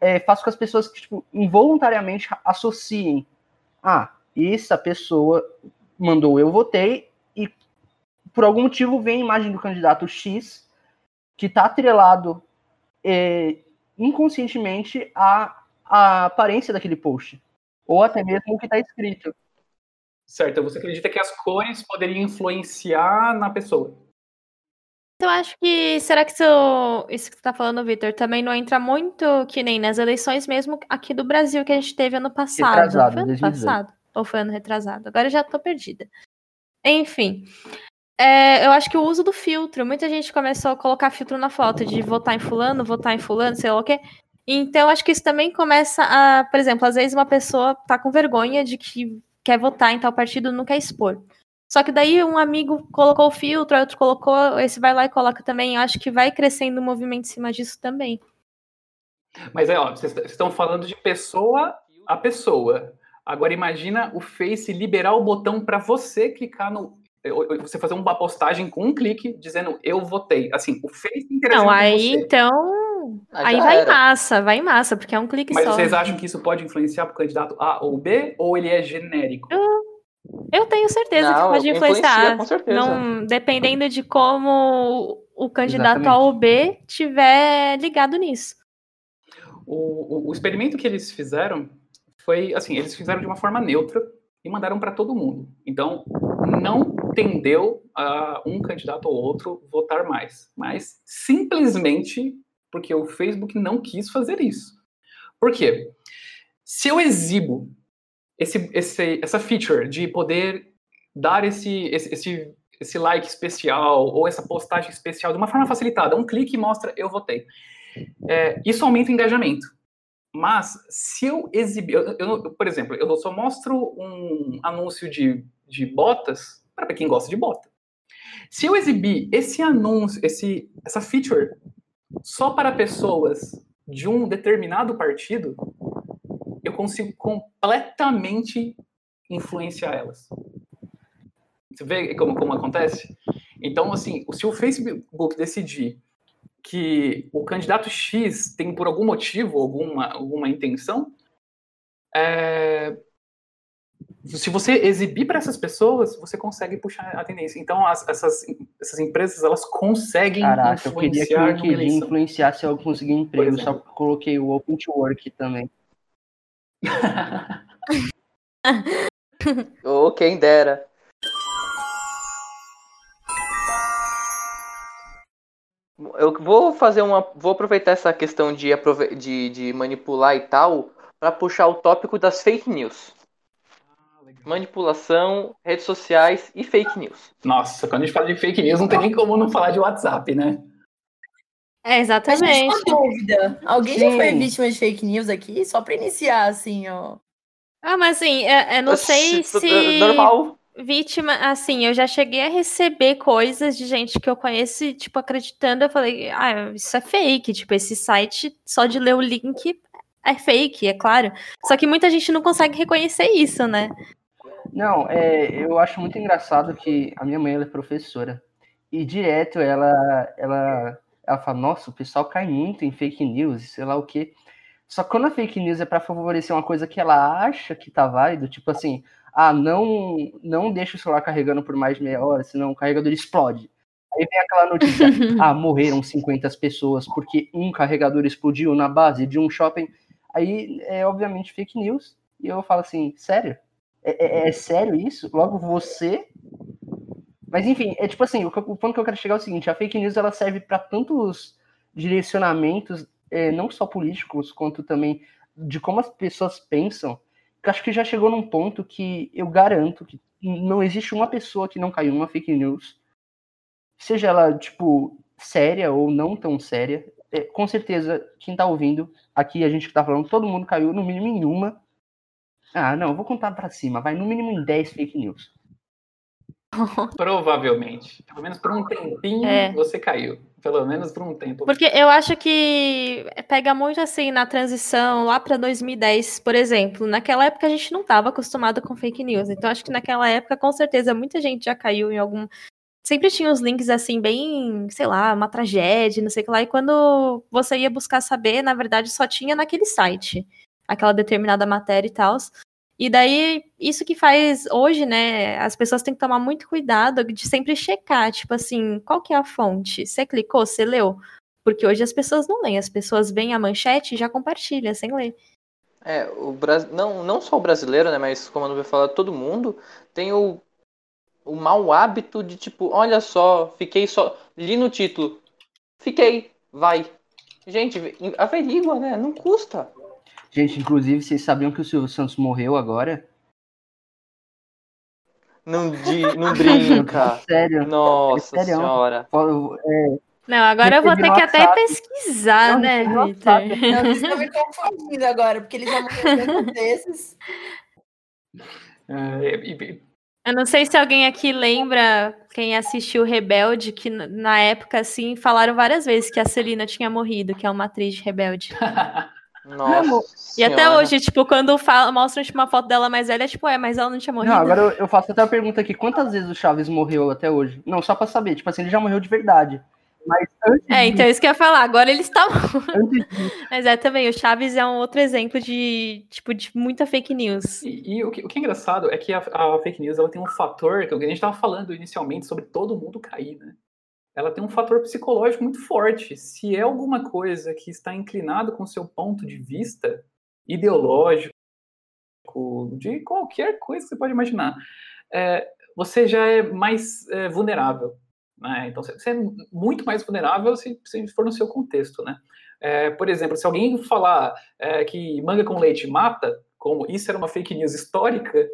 é, faça com que as pessoas tipo, involuntariamente associem. Ah, essa pessoa mandou eu votei e por algum motivo vem a imagem do candidato X que está atrelado é, inconscientemente à, à aparência daquele post. Ou até mesmo o que está escrito. Certo, você acredita que as cores poderiam influenciar na pessoa? Então, acho que. Será que isso, isso que você tá falando, Vitor, também não entra muito que nem nas eleições mesmo aqui do Brasil que a gente teve ano passado? Retrasado, foi ano passado? Ou foi ano retrasado? Agora já tô perdida. Enfim. É, eu acho que o uso do filtro, muita gente começou a colocar filtro na foto, de votar em fulano, votar em fulano, sei lá o quê. Então, acho que isso também começa a, por exemplo, às vezes uma pessoa tá com vergonha de que quer votar em tal partido, não quer expor. Só que daí um amigo colocou o filtro, outro colocou, esse vai lá e coloca também. Eu acho que vai crescendo o um movimento em cima disso também. Mas é, ó, vocês estão falando de pessoa a pessoa. Agora imagina o Face liberar o botão para você clicar no você fazer uma postagem com um clique dizendo eu votei. Assim, o Face interagindo Não, aí você. então. Ah, aí vai era. massa, vai massa, porque é um clique Mas só. Mas vocês acham que isso pode influenciar para o candidato A ou B? Ou ele é genérico? Eu, eu tenho certeza não, que pode influenciar. Com certeza. Não, dependendo de como o candidato Exatamente. A ou B tiver ligado nisso. O, o, o experimento que eles fizeram foi assim, eles fizeram de uma forma neutra e mandaram para todo mundo. Então, não tendeu a um candidato ou outro votar mais, mas simplesmente porque o Facebook não quis fazer isso. Por quê? Se eu exibo esse, esse, essa feature de poder dar esse, esse, esse, esse like especial ou essa postagem especial de uma forma facilitada, um clique mostra eu votei. É, isso aumenta o engajamento. Mas se eu exibir, eu, eu, por exemplo, eu só mostro um anúncio de, de botas para quem gosta de bota. Se eu exibir esse anúncio, esse, essa feature só para pessoas de um determinado partido, eu consigo completamente influenciar elas. Você vê como, como acontece? Então, assim, se o Facebook decidir que o candidato X tem, por algum motivo, alguma, alguma intenção, é, se você exibir para essas pessoas, você consegue puxar a tendência. Então, as, essas, essas empresas, elas conseguem Caraca, influenciar eu queria que o LinkedIn influenciasse eu conseguir emprego, só coloquei o Open to Work também. (laughs) Ou oh, quem dera. Eu vou fazer uma. Vou aproveitar essa questão de, de, de manipular e tal para puxar o tópico das fake news. Ah, Manipulação, redes sociais e fake news. Nossa, quando a gente fala de fake news, não tem nem como não falar de WhatsApp, né? É, exatamente. Mas uma dúvida. Alguém Sim. já foi vítima de fake news aqui? Só para iniciar, assim, ó. Ah, mas assim, eu, eu não sei se. Normal vítima, assim, eu já cheguei a receber coisas de gente que eu conheço, tipo, acreditando, eu falei, ah, isso é fake, tipo, esse site, só de ler o link, é fake, é claro. Só que muita gente não consegue reconhecer isso, né? Não, é, eu acho muito engraçado que a minha mãe ela é professora, e direto ela, ela, ela fala, nossa, o pessoal cai muito em fake news, sei lá o quê. Só que quando a fake news é para favorecer uma coisa que ela acha que tá válido, tipo assim, ah, não, não deixa o celular carregando por mais de meia hora, senão o carregador explode. Aí vem aquela notícia, (laughs) ah, morreram 50 pessoas porque um carregador explodiu na base de um shopping. Aí é obviamente fake news. E eu falo assim, sério? É, é, é sério isso? Logo você? Mas enfim, é tipo assim, o, o, ponto que eu quero chegar é o seguinte, a fake news ela serve para tantos direcionamentos, é, não só políticos, quanto também de como as pessoas pensam, acho que já chegou num ponto que eu garanto que não existe uma pessoa que não caiu numa fake news, seja ela, tipo, séria ou não tão séria. É, com certeza, quem tá ouvindo, aqui a gente que tá falando, todo mundo caiu no mínimo em uma. Ah, não, vou contar para cima, vai no mínimo em 10 fake news. (laughs) Provavelmente. Pelo menos por um tempinho é. você caiu. Pelo menos por um tempo. Porque eu acho que pega muito assim na transição lá para 2010, por exemplo. Naquela época a gente não estava acostumado com fake news. Então acho que naquela época, com certeza, muita gente já caiu em algum. Sempre tinha os links assim, bem, sei lá, uma tragédia, não sei o que lá. E quando você ia buscar saber, na verdade, só tinha naquele site aquela determinada matéria e tal. E daí, isso que faz hoje, né? As pessoas têm que tomar muito cuidado de sempre checar, tipo assim, qual que é a fonte? Você clicou, você leu? Porque hoje as pessoas não leem, as pessoas veem a manchete e já compartilham sem ler. É, o Bras... não, não só o brasileiro, né? Mas como a Nubia fala, todo mundo tem o, o mau hábito de tipo, olha só, fiquei só. Li no título. Fiquei, vai. Gente, averigua, né? Não custa. Gente, inclusive, vocês sabiam que o Silvio Santos morreu agora? Não, di, não (laughs) brinca. Sério. Nossa senhora. É, não, agora eu vou ter que até pesquisar, não, né, Vitor? (laughs) Vocês estão me confundindo agora, porque ele já morreu desses. É, eu não sei se alguém aqui lembra, quem assistiu Rebelde, que na época, assim, falaram várias vezes que a Celina tinha morrido, que é uma atriz de Rebelde. (laughs) Nossa. E até hoje, tipo, quando fala, mostram tipo, uma foto dela mais velha, é tipo, é, mas ela não tinha morrido. Não, agora eu, eu faço até a pergunta aqui: quantas vezes o Chaves morreu até hoje? Não, só pra saber, tipo assim, ele já morreu de verdade. Mas é, então isso que eu ia falar, agora ele está (laughs) Mas é também, o Chaves é um outro exemplo de, tipo, de muita fake news. E, e o, que, o, que, é engraçado é que a, a, fake news ela tem um fator que a gente estava falando inicialmente sobre todo mundo cair, né? Ela tem um fator psicológico muito forte. Se é alguma coisa que está inclinado com seu ponto de vista ideológico, de qualquer coisa que você pode imaginar, é, você já é mais é, vulnerável. Né? Então, você é muito mais vulnerável se, se for no seu contexto. Né? É, por exemplo, se alguém falar é, que manga com leite mata, como isso era uma fake news histórica,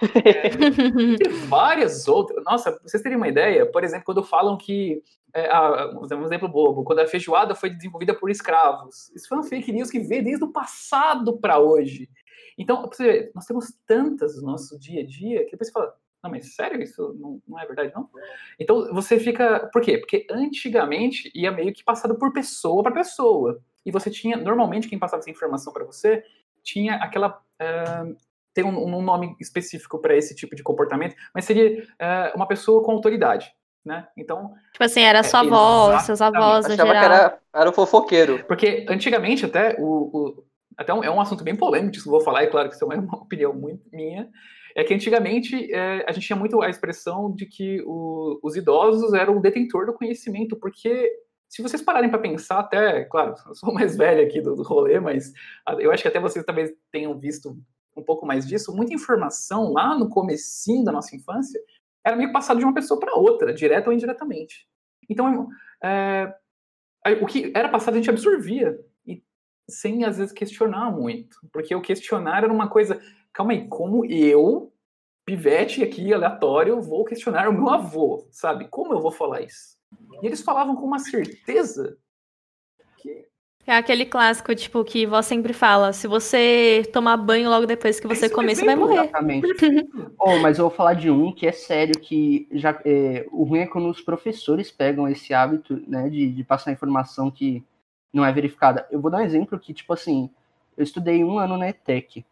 (laughs) é, várias outras. Nossa, vocês terem uma ideia, por exemplo, quando falam que. É, a, um exemplo bobo, quando a feijoada foi desenvolvida por escravos. Isso foi uma fake news que veio desde o passado para hoje. Então, você nós temos tantas no nosso dia a dia que depois você fala, não, mas sério, isso não, não, é verdade, não? Então você fica. Por quê? Porque antigamente ia meio que passado por pessoa para pessoa. E você tinha, normalmente, quem passava essa informação para você tinha aquela uh, tem um, um nome específico para esse tipo de comportamento, mas seria é, uma pessoa com autoridade. Né? Então. Tipo assim, era sua é, avó, seus avós, no geral. que era, era o fofoqueiro. Porque antigamente, até, o, o até um, é um assunto bem polêmico, isso que eu vou falar, e claro que isso é (laughs) uma opinião muito minha, é que antigamente é, a gente tinha muito a expressão de que o, os idosos eram o detentor do conhecimento, porque se vocês pararem para pensar, até, claro, eu sou mais (laughs) velho aqui do, do rolê, mas eu acho que até vocês talvez tenham visto um pouco mais disso, muita informação lá no comecinho da nossa infância era meio passado de uma pessoa para outra, direta ou indiretamente. Então, é, o que era passado a gente absorvia, e sem às vezes questionar muito, porque o questionar era uma coisa, calma aí, como eu, pivete aqui, aleatório, vou questionar o meu avô, sabe? Como eu vou falar isso? E eles falavam com uma certeza é aquele clássico, tipo, que vó sempre fala: se você tomar banho logo depois que você comer, você vai morrer. Exatamente. (laughs) oh, mas eu vou falar de um que é sério, que já é, o ruim é quando os professores pegam esse hábito, né, de, de passar informação que não é verificada. Eu vou dar um exemplo que, tipo assim, eu estudei um ano na ETEC.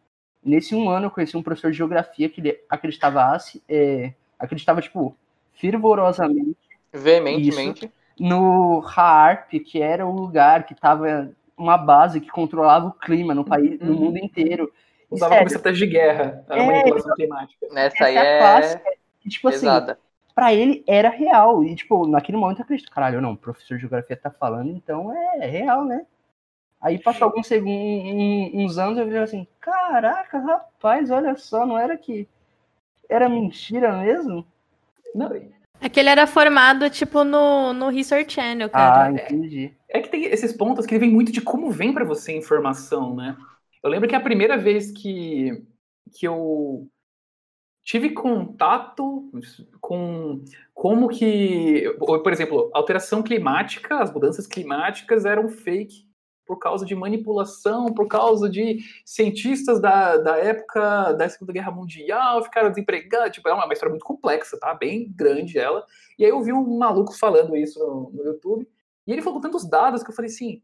Nesse um ano eu conheci um professor de geografia que ele acreditava, é, acreditava, tipo, fervorosamente. Veementemente. Isso, no HAARP, que era o lugar que estava uma base que controlava o clima no país, no uhum. mundo inteiro. Usava como estratégia de guerra, a é, manipulação climática. Nessa aí é, clássica, e, tipo assim, para ele era real. E, tipo, naquele momento eu acredito, caralho, não, o professor de geografia tá falando, então é, é real, né? Aí passou alguns segundos, uns anos, eu vi assim, caraca, rapaz, olha só, não era que era mentira mesmo? Não, é que ele era formado, tipo, no, no Research Channel, cara. Ah, entendi. É, que tem esses pontos que vem muito de como vem para você a informação, né? Eu lembro que a primeira vez que, que eu tive contato com como que, por exemplo, alteração climática, as mudanças climáticas eram fake por causa de manipulação, por causa de cientistas da, da época da Segunda Guerra Mundial, ficaram desempregados. Tipo, é uma, história muito complexa, tá? Bem grande ela. E aí eu vi um maluco falando isso no, no YouTube, e ele falou tantos dados que eu falei assim,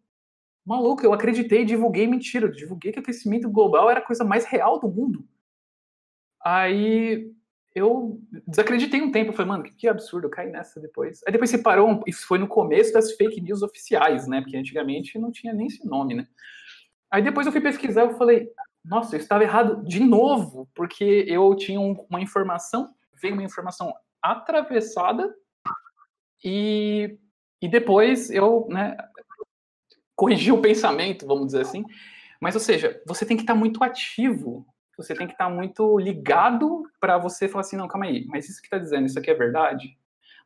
maluco, eu acreditei, divulguei mentira, divulguei que o aquecimento global era a coisa mais real do mundo. Aí eu desacreditei um tempo, falei, mano, que, que absurdo, eu caí nessa depois. Aí depois se parou, isso foi no começo das fake news oficiais, né? Porque antigamente não tinha nem esse nome, né? Aí depois eu fui pesquisar e falei, nossa, eu estava errado de novo, porque eu tinha um, uma informação, veio uma informação atravessada e, e depois eu, né, corrigi o pensamento, vamos dizer assim. Mas, ou seja, você tem que estar muito ativo você tem que estar muito ligado para você falar assim, não, calma aí, mas isso que está dizendo, isso aqui é verdade?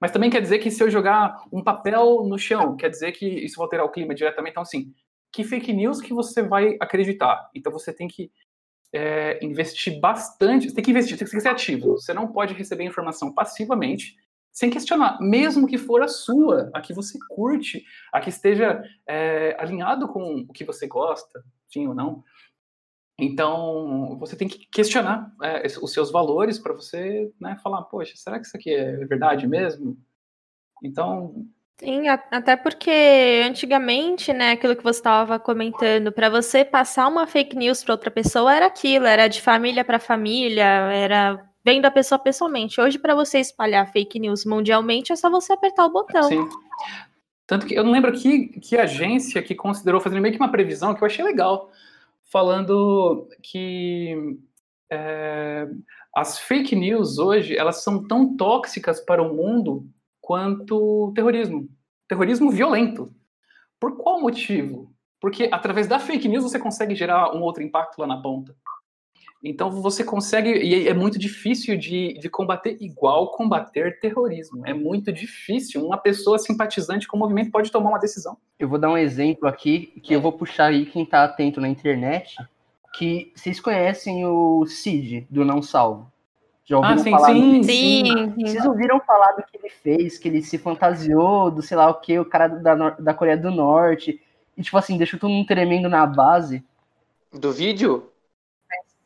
Mas também quer dizer que se eu jogar um papel no chão, quer dizer que isso vai alterar o clima diretamente. Então, assim, que fake news que você vai acreditar? Então, você tem que é, investir bastante, você tem que investir, tem que ser ativo. Você não pode receber informação passivamente, sem questionar, mesmo que for a sua, a que você curte, a que esteja é, alinhado com o que você gosta, sim ou não. Então, você tem que questionar é, os seus valores para você né, falar, poxa, será que isso aqui é verdade mesmo? Então. Sim, até porque antigamente, né, aquilo que você estava comentando, para você passar uma fake news para outra pessoa era aquilo, era de família para família, era vendo a pessoa pessoalmente. Hoje, para você espalhar fake news mundialmente, é só você apertar o botão. Sim. Tanto que eu não lembro que, que agência que considerou fazer meio que uma previsão que eu achei legal falando que é, as fake news hoje elas são tão tóxicas para o mundo quanto o terrorismo. Terrorismo violento. Por qual motivo? Porque através da fake news você consegue gerar um outro impacto lá na ponta. Então você consegue, e é muito difícil de, de combater igual combater terrorismo. É muito difícil. Uma pessoa simpatizante com o movimento pode tomar uma decisão. Eu vou dar um exemplo aqui, que eu vou puxar aí quem está atento na internet, que vocês conhecem o Cid, do Não Salvo. Já ouviram ah, sim, falar sim, sim, sim, Vocês ouviram falar do que ele fez, que ele se fantasiou do sei lá o que, o cara da, da Coreia do Norte, e tipo assim, deixou todo mundo tremendo na base. Do vídeo?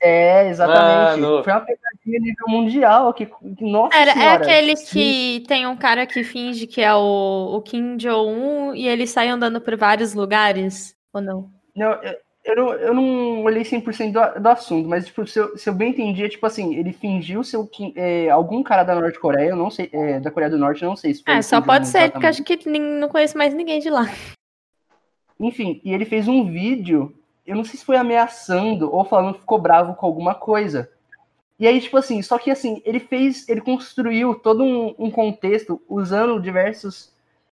É, exatamente. Mano. Foi uma pegadinha nível mundial. Que, nossa Era, é senhora. É aquele Sim. que tem um cara que finge que é o, o Kim Jong-un e ele sai andando por vários lugares, ou não? Não, eu, eu, não, eu não olhei 100% do, do assunto, mas tipo, se, eu, se eu bem entendi, é tipo assim, ele fingiu ser o, é, algum cara da Norte Coreia, eu não sei, é, da Coreia do Norte, eu não sei se foi. É, só pode ser, porque acho que não conheço mais ninguém de lá. Enfim, e ele fez um vídeo eu não sei se foi ameaçando ou falando que ficou bravo com alguma coisa. E aí, tipo assim, só que assim, ele fez, ele construiu todo um, um contexto usando diversos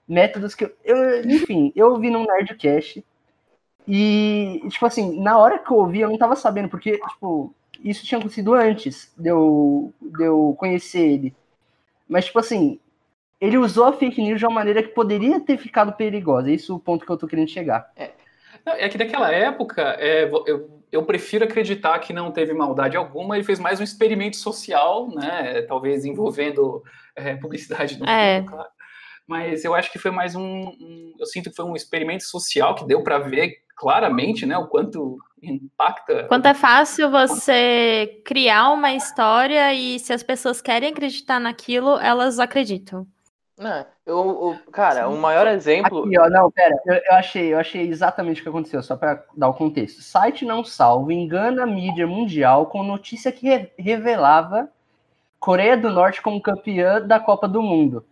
métodos que eu, eu, enfim, eu ouvi num Nerdcast e, tipo assim, na hora que eu ouvi, eu não tava sabendo, porque, tipo, isso tinha acontecido antes de eu, de eu conhecer ele. Mas, tipo assim, ele usou a fake news de uma maneira que poderia ter ficado perigosa. É o ponto que eu tô querendo chegar. É, é que naquela época, é, eu, eu prefiro acreditar que não teve maldade alguma. Ele fez mais um experimento social, né? Talvez envolvendo é, publicidade no é. claro. Mas eu acho que foi mais um, um, Eu sinto que foi um experimento social que deu para ver claramente, né? O quanto impacta. Quanto é fácil você criar uma história e se as pessoas querem acreditar naquilo, elas acreditam. Não, eu, eu cara, o maior exemplo. Aqui, ó, não, pera, eu, eu, achei, eu achei exatamente o que aconteceu, só para dar o contexto. Site não salvo engana a mídia mundial com notícia que re revelava Coreia do Norte como campeã da Copa do Mundo.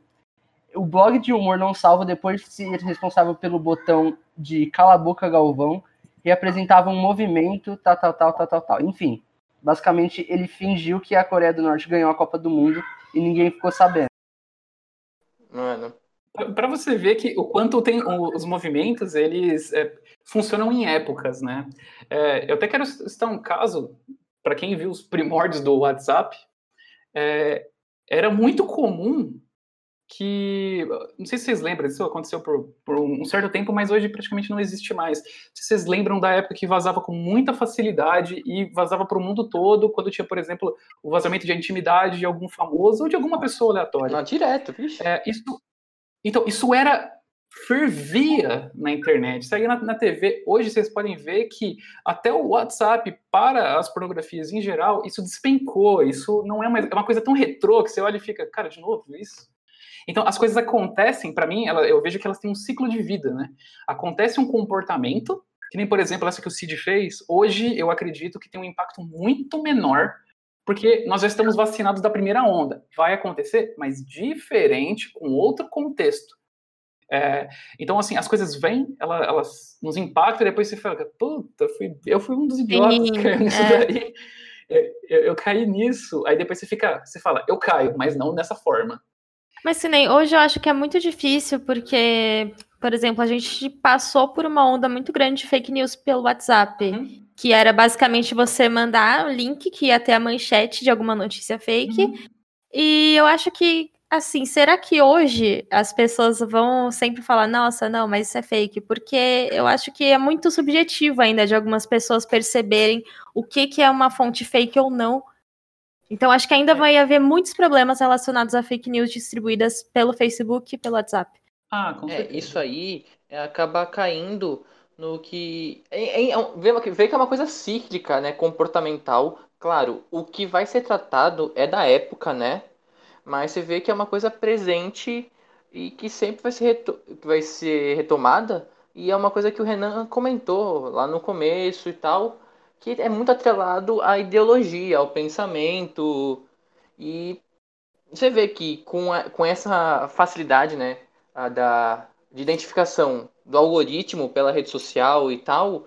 O blog de humor não salvo depois de ser responsável pelo botão de Cala a Boca Galvão e apresentava um movimento, tal, tal, tal, tal, tal, tal. Enfim, basicamente ele fingiu que a Coreia do Norte ganhou a Copa do Mundo e ninguém ficou sabendo. Para você ver que o quanto tem os movimentos, eles é, funcionam em épocas, né? É, eu até quero citar um caso, para quem viu os primórdios do WhatsApp, é, era muito comum que. Não sei se vocês lembram, isso aconteceu por, por, um certo tempo, mas hoje praticamente não existe mais. Se vocês lembram da época que vazava com muita facilidade e vazava para o mundo todo, quando tinha, por exemplo, o vazamento de intimidade de algum famoso ou de alguma pessoa aleatória. Não, direto, vixe. É, isso, então, isso era. fervia na internet, saía na, na TV. Hoje vocês podem ver que até o WhatsApp, para as pornografias em geral, isso despencou. Isso não é uma, é uma coisa tão retrô que você olha e fica, cara, de novo, isso? Então, as coisas acontecem, para mim, ela, eu vejo que elas têm um ciclo de vida, né? Acontece um comportamento, que nem, por exemplo, essa que o Cid fez, hoje eu acredito que tem um impacto muito menor, porque nós já estamos vacinados da primeira onda. Vai acontecer, mas diferente, com outro contexto. É, então, assim, as coisas vêm, elas, elas, nos impactam, e depois você fala, puta, fui, eu fui um dos idiotas que caiu nisso é. daí. Eu, eu, caí nisso. Aí depois você fica, você fala, eu caio, mas não dessa forma. Mas, Sinem, hoje eu acho que é muito difícil, porque, por exemplo, a gente passou por uma onda muito grande de fake news pelo WhatsApp. Uhum. Que era basicamente você mandar um link que ia ter a manchete de alguma notícia fake. Uhum. E eu acho que, assim, será que hoje as pessoas vão sempre falar, nossa, não, mas isso é fake? Porque eu acho que é muito subjetivo ainda de algumas pessoas perceberem o que, que é uma fonte fake ou não então, acho que ainda é. vai haver muitos problemas relacionados a fake news distribuídas pelo Facebook e pelo WhatsApp. Ah, com é, certeza. É, isso aí é acaba caindo no que. É, é, vê que é uma coisa cíclica, né? Comportamental. Claro, o que vai ser tratado é da época, né? Mas você vê que é uma coisa presente e que sempre vai ser, reto... vai ser retomada. E é uma coisa que o Renan comentou lá no começo e tal que é muito atrelado à ideologia, ao pensamento. E você vê que com, a, com essa facilidade né, da, de identificação do algoritmo pela rede social e tal,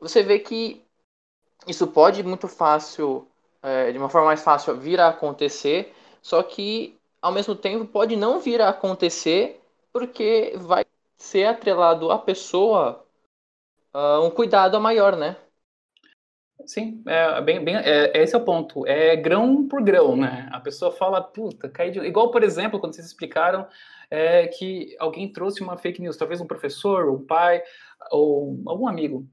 você vê que isso pode muito fácil, é, de uma forma mais fácil, vir a acontecer, só que ao mesmo tempo pode não vir a acontecer porque vai ser atrelado à pessoa uh, um cuidado maior, né? Sim, é, bem, bem, é, esse é o ponto. É grão por grão, né? A pessoa fala, puta, cai de. Igual, por exemplo, quando vocês explicaram é, que alguém trouxe uma fake news, talvez um professor, um pai, ou algum amigo.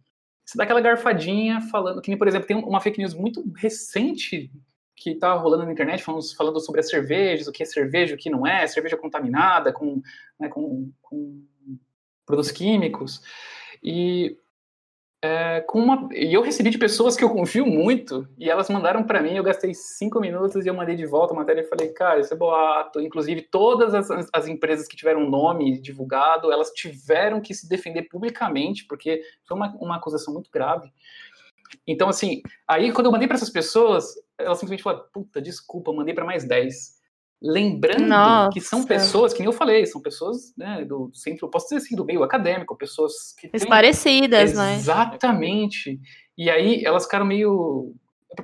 Você dá aquela garfadinha falando, que nem, por exemplo, tem uma fake news muito recente que tá rolando na internet, falando, falando sobre as cervejas, o que é cerveja, o que não é, cerveja contaminada com, né, com, com produtos químicos. E é, com uma, e eu recebi de pessoas que eu confio muito, e elas mandaram para mim, eu gastei cinco minutos e eu mandei de volta a matéria e falei, cara, isso é boato. Inclusive, todas as, as empresas que tiveram nome divulgado, elas tiveram que se defender publicamente, porque foi uma, uma acusação muito grave. Então, assim, aí quando eu mandei para essas pessoas, elas simplesmente falaram, puta, desculpa, mandei para mais 10. Lembrando Nossa. que são pessoas, que nem eu falei, são pessoas né, do centro, posso dizer assim, do meio acadêmico, pessoas que. Esclarecidas, têm... né? Exatamente. E aí elas ficaram meio.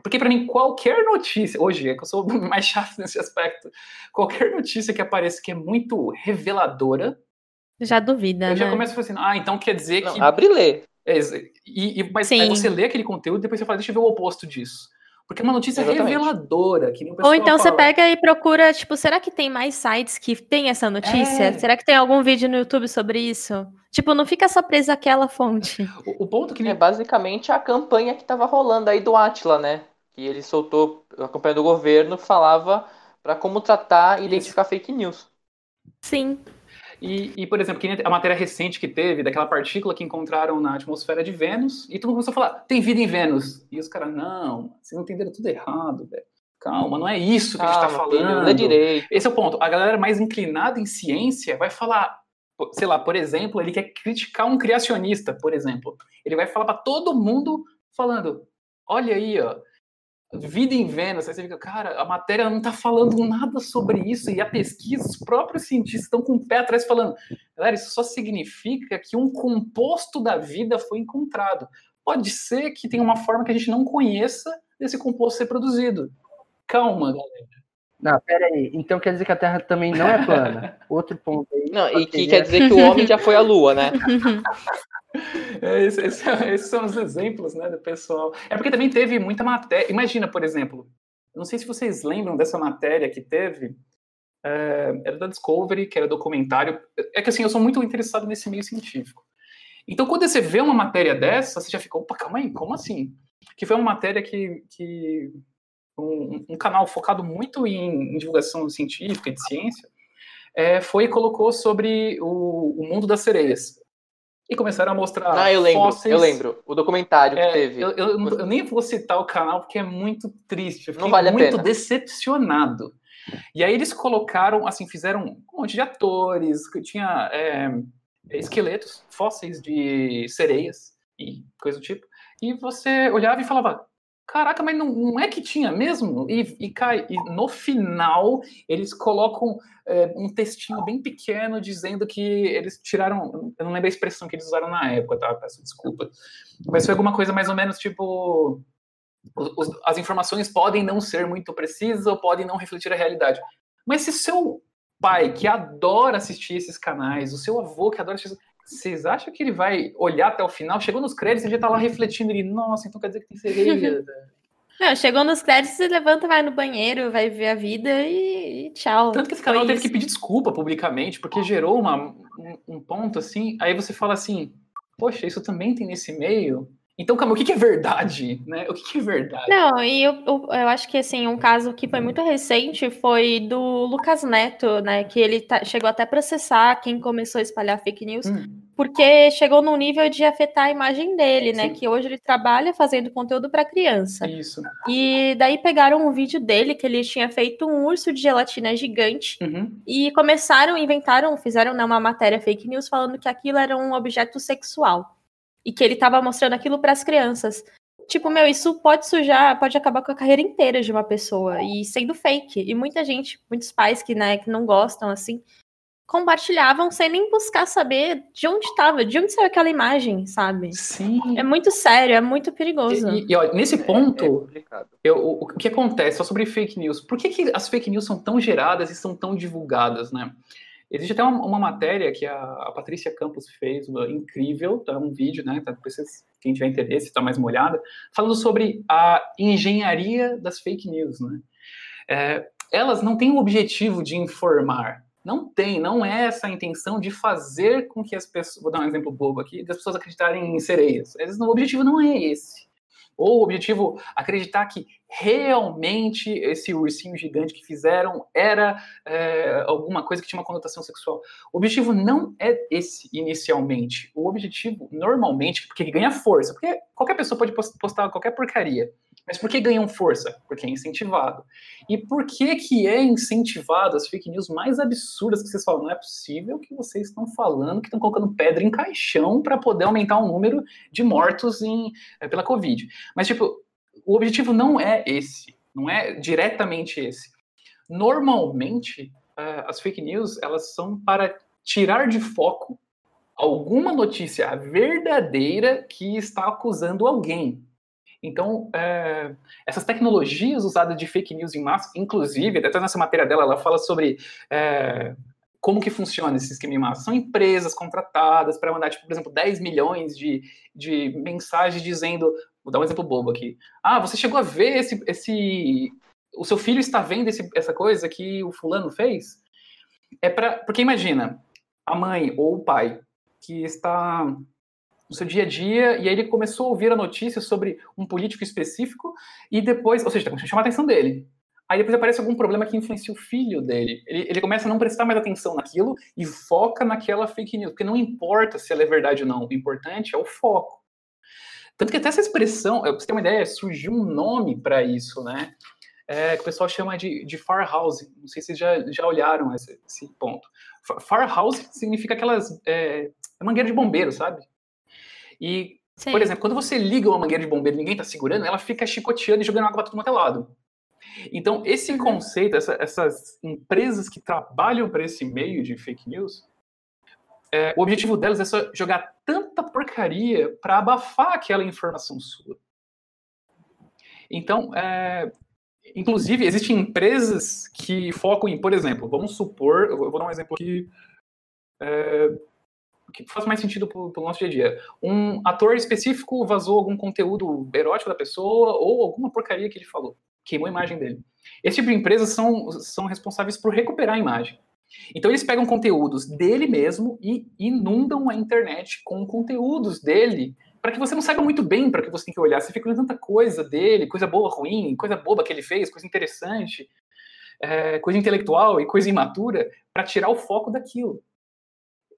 Porque para mim, qualquer notícia, hoje é que eu sou (laughs) mais chato nesse aspecto, qualquer notícia que apareça que é muito reveladora. Já duvida. Eu né? já começo a falar assim, ah, então quer dizer Não, que. Abre e lê. É, e, e, mas aí você lê aquele conteúdo e depois você fala, deixa eu ver o oposto disso. Porque é uma notícia Exatamente. reveladora. Que Ou então fala. você pega e procura, tipo, será que tem mais sites que tem essa notícia? É. Será que tem algum vídeo no YouTube sobre isso? Tipo, não fica só preso àquela fonte. O, o ponto que é basicamente a campanha que estava rolando aí do Atila, né? Que ele soltou, a campanha do governo falava para como tratar e identificar fake news. Sim. E, e, por exemplo, a matéria recente que teve, daquela partícula que encontraram na atmosfera de Vênus, e todo mundo começou a falar, tem vida em Vênus. E os caras, não, vocês entenderam tudo errado, velho. Calma, não é isso que Calma, a gente tá falando. Filho, direito. Esse é o ponto. A galera mais inclinada em ciência vai falar, sei lá, por exemplo, ele quer criticar um criacionista, por exemplo. Ele vai falar para todo mundo falando, olha aí, ó, vida em Vênus, aí você fica, cara, a matéria não está falando nada sobre isso, e a pesquisa, os próprios cientistas estão com o pé atrás falando, galera, isso só significa que um composto da vida foi encontrado. Pode ser que tenha uma forma que a gente não conheça desse composto ser produzido. Calma, galera. Não, pera aí. Então quer dizer que a Terra também não é plana. (laughs) Outro ponto aí. Não, e que quer dizer que o homem já foi à Lua, né? (laughs) É, esse, esse, (laughs) esses são os exemplos, né, do pessoal. É porque também teve muita matéria. Imagina, por exemplo, não sei se vocês lembram dessa matéria que teve. É, era da Discovery, que era documentário. É que assim, eu sou muito interessado nesse meio científico. Então, quando você vê uma matéria dessa, você já fica, opa, calma aí, como assim? Que foi uma matéria que. que um, um canal focado muito em, em, divulgação científica e de ciência é, foi e colocou sobre o, o mundo das sereias e começaram a mostrar. Ah, eu lembro, fósseis. eu lembro. O documentário que é, teve. Eu, eu, eu, nem vou citar o canal porque é muito triste. Eu fiquei Não vale muito decepcionado. E aí eles colocaram, assim, fizeram um monte de atores, que tinha é, esqueletos, fósseis de sereias e coisa do tipo. E você olhava e falava, Caraca, mas não, não, é que tinha mesmo? E, e, cai, e no final eles colocam é, um textinho bem pequeno dizendo que eles tiraram. Eu não lembro a expressão que eles usaram na época, tá? Peço desculpa. Mas foi alguma coisa mais ou menos tipo. Os, as informações podem não ser muito precisas ou podem não refletir a realidade. Mas se seu pai, que adora assistir esses canais, o seu avô, que adora assistir vocês acham que ele vai olhar até o final? Chegou nos créditos e já tá lá refletindo ele, nossa, então quer dizer que tem sereia. (laughs) Não, chegou nos créditos, você levanta, vai no banheiro, vai ver a vida e, e tchau. Tanto que esse canal teve que pedir desculpa publicamente, porque gerou uma, um, um, ponto assim. Aí você fala assim: Poxa, isso também tem nesse meio. Então, calma, o que, que é verdade? Né? O que, que é verdade? Não, e eu, eu, eu, acho que assim, um caso que foi muito recente foi do Lucas Neto, né? Que ele tá, chegou até a processar quem começou a espalhar fake news, hum. porque chegou num nível de afetar a imagem dele, né? Sim. Que hoje ele trabalha fazendo conteúdo para criança. Isso. E daí pegaram um vídeo dele que ele tinha feito um urso de gelatina gigante uhum. e começaram, inventaram, fizeram né, uma matéria fake news falando que aquilo era um objeto sexual e que ele estava mostrando aquilo para as crianças. Tipo, meu, isso pode sujar, pode acabar com a carreira inteira de uma pessoa e sendo fake. E muita gente, muitos pais que, né, que não gostam assim, compartilhavam sem nem buscar saber de onde estava, de onde saiu aquela imagem, sabe? Sim. É muito sério, é muito perigoso. E, e olha, nesse ponto, é, é eu, o, o, que acontece só sobre fake news? Por que, que as fake news são tão geradas e são tão divulgadas, né? Existe até uma, uma matéria que a, a, Patrícia Campos fez, uma, incrível, tá? um vídeo, né? Tá, vocês, quem tiver interesse, está mais molhada, falando sobre a engenharia das fake news, né? É, elas não têm o objetivo de informar, não tem, não é essa a intenção de fazer com que as pessoas, vou dar um exemplo bobo aqui, das pessoas acreditarem em sereias. O objetivo não é esse. Ou o objetivo acreditar que realmente esse ursinho gigante que fizeram era é, alguma coisa que tinha uma conotação sexual. O objetivo não é esse inicialmente. O objetivo, normalmente, porque ele ganha força, porque qualquer pessoa pode postar qualquer porcaria. Mas por que ganham força? Porque é incentivado. E por que que é incentivado as fake news mais absurdas que vocês falam? Não é possível que vocês estão falando que estão colocando pedra em caixão para poder aumentar o número de mortos em, é, pela Covid. Mas, tipo, o objetivo não é esse. Não é diretamente esse. Normalmente, uh, as fake news, elas são para tirar de foco alguma notícia verdadeira que está acusando alguém. Então, é, essas tecnologias usadas de fake news em massa, inclusive, até nessa matéria dela, ela fala sobre é, como que funciona esse esquema em massa. São empresas contratadas para mandar, tipo, por exemplo, 10 milhões de, de mensagens dizendo Vou dar um exemplo bobo aqui. Ah, você chegou a ver esse. esse o seu filho está vendo esse, essa coisa que o fulano fez? É para Porque imagina, a mãe ou o pai que está no seu dia a dia, e aí ele começou a ouvir a notícia sobre um político específico, e depois, ou seja, está começando a chamar a atenção dele. Aí depois aparece algum problema que influencia o filho dele. Ele, ele, começa a não prestar mais atenção naquilo e foca naquela fake news. Porque não importa se ela é verdade ou não, o importante é o foco. Tanto que até essa expressão, pra você ter uma ideia, surgiu um nome para isso, né? É, que o pessoal chama de, de far house. Não sei se vocês já, já olharam esse, esse ponto. Far house significa aquelas é, mangueira de bombeiro, sabe? E, Sim. por exemplo, quando você liga uma mangueira de bombeiro e ninguém está segurando, ela fica chicoteando e jogando água para todo mundo é lado. Então, esse uhum. conceito, essa, essas empresas que trabalham para esse meio de fake news, é, o objetivo delas é só jogar tanta porcaria para abafar aquela informação sua. Então, é, inclusive, existem empresas que focam em, por exemplo, vamos supor, eu vou dar um exemplo aqui é, que faz mais sentido para o nosso dia a dia. Um ator específico vazou algum conteúdo erótico da pessoa ou alguma porcaria que ele falou queimou a imagem dele. Esse tipo de empresas são, são responsáveis por recuperar a imagem. Então eles pegam conteúdos dele mesmo e inundam a internet com conteúdos dele para que você não saiba muito bem para que você tem que olhar. Você fica olhando tanta coisa dele, coisa boa, ruim, coisa boba que ele fez, coisa interessante, é, coisa intelectual e coisa imatura, para tirar o foco daquilo.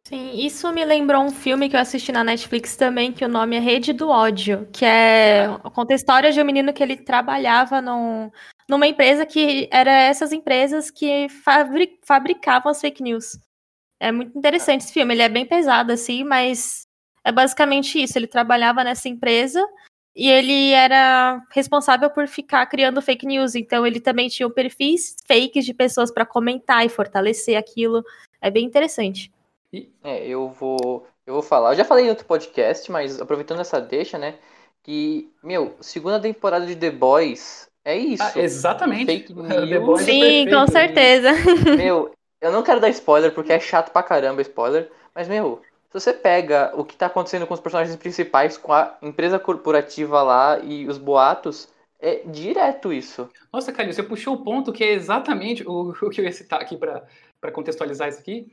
Sim, isso me lembrou um filme que eu assisti na Netflix também, que o nome é Rede do Ódio, que é conta a história de um menino que ele trabalhava num, numa empresa que era essas empresas que fabri, fabricavam as fake news. É muito interessante esse filme, ele é bem pesado assim, mas é basicamente isso, ele trabalhava nessa empresa e ele era responsável por ficar criando fake news, então ele também tinha perfis fakes de pessoas para comentar e fortalecer aquilo. É bem interessante. É, eu vou, eu vou falar. Eu já falei em outro podcast, mas aproveitando essa deixa, né? Que, meu, segunda temporada de The Boys é isso. Ah, exatamente. (laughs) É Sim, com certeza. (laughs) Meu, eu não quero dar spoiler porque é chato pra caramba spoiler, mas, meu, se você pega o que tá acontecendo com os personagens principais, com a empresa corporativa lá e os boatos, é direto isso. Nossa, Calil, você puxou o ponto que é exatamente o, (laughs) o que eu ia citar aqui para contextualizar isso aqui.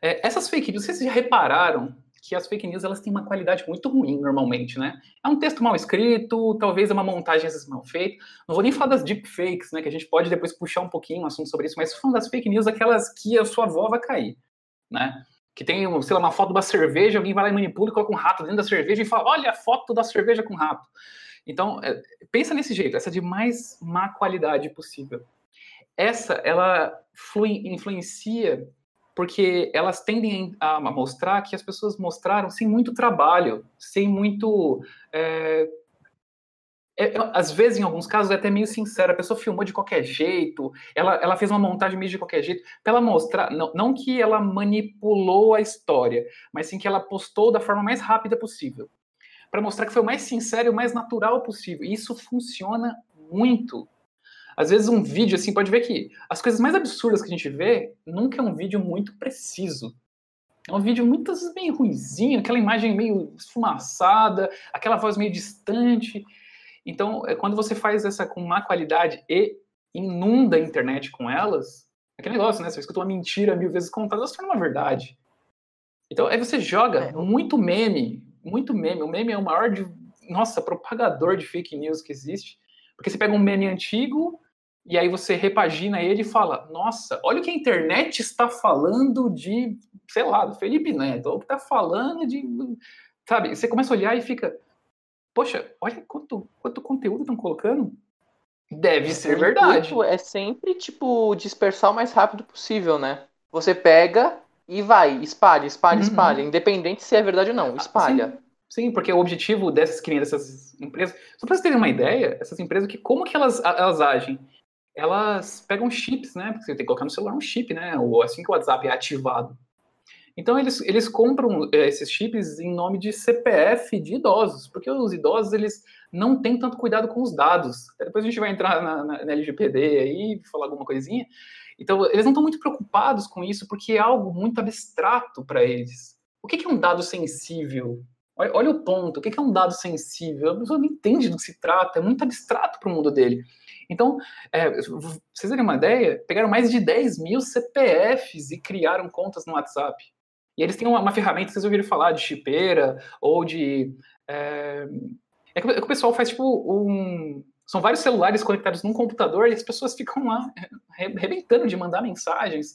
É, essas fake news, vocês já repararam que as fake news elas têm uma qualidade muito ruim normalmente, né? É um texto mal escrito, talvez é uma montagem às vezes mal feita. Não vou nem falar das deepfakes, né? Que a gente pode depois puxar um pouquinho um assunto sobre isso, mas falando das fake news, aquelas que a sua avó vai cair, né? Que tem, sei lá, uma foto da cerveja, alguém vai lá e manipula e coloca um rato dentro da cerveja e fala: olha a foto da cerveja com rato. Então, é, pensa nesse jeito, essa de mais má qualidade possível. Essa, ela influencia porque elas tendem a mostrar que as pessoas mostraram sem muito trabalho, sem muito. É, é, às vezes, em alguns casos, é até meio sincera. A pessoa filmou de qualquer jeito, ela, ela fez uma montagem meio de qualquer jeito, para ela mostrar, não, não que ela manipulou a história, mas sim que ela postou da forma mais rápida possível. Para mostrar que foi o mais sincero e o mais natural possível. E isso funciona muito. Às vezes um vídeo, assim, pode ver que as coisas mais absurdas que a gente vê nunca é um vídeo muito preciso. É um vídeo muitas vezes meio ruizinho, aquela imagem meio esfumaçada, aquela voz meio distante. Então, é, quando você faz essa com má qualidade e inunda a internet com elas, é aquele negócio, né? Você escuta uma mentira mil vezes contada, ela se torna uma verdade. Então, aí você joga é. muito meme, muito meme. O meme é o maior, de, nossa, propagador de fake news que existe. Porque você pega um meme antigo, e aí você repagina ele e fala: Nossa, olha o que a internet está falando de, sei lá, do Felipe Neto, ou que está falando de. Sabe? Você começa a olhar e fica: Poxa, olha quanto, quanto conteúdo estão colocando. Deve ser verdade. É sempre, tipo, dispersar o mais rápido possível, né? Você pega e vai, espalha, espalha, uhum. espalha. Independente se é verdade ou não, ah, espalha. Sim. Sim, porque o objetivo dessas crianças, dessas empresas, só para vocês terem uma ideia, essas empresas que como que elas, elas agem? Elas pegam chips, né? Porque você tem que colocar no celular um chip, né? Ou assim que o WhatsApp é ativado. Então eles, eles compram é, esses chips em nome de CPF de idosos, porque os idosos eles não têm tanto cuidado com os dados. Depois a gente vai entrar na, na, na LGPD aí, falar alguma coisinha. Então eles não estão muito preocupados com isso, porque é algo muito abstrato para eles. O que, que é um dado sensível Olha, olha o ponto. O que é um dado sensível? A pessoa não entende do que se trata, é muito abstrato para o mundo dele. Então, é, vocês terem uma ideia, pegaram mais de 10 mil CPFs e criaram contas no WhatsApp. E eles têm uma, uma ferramenta, vocês ouviram falar, de chipeira ou de. É, é, que, é que o pessoal faz tipo um. São vários celulares conectados num computador e as pessoas ficam lá arrebentando de mandar mensagens.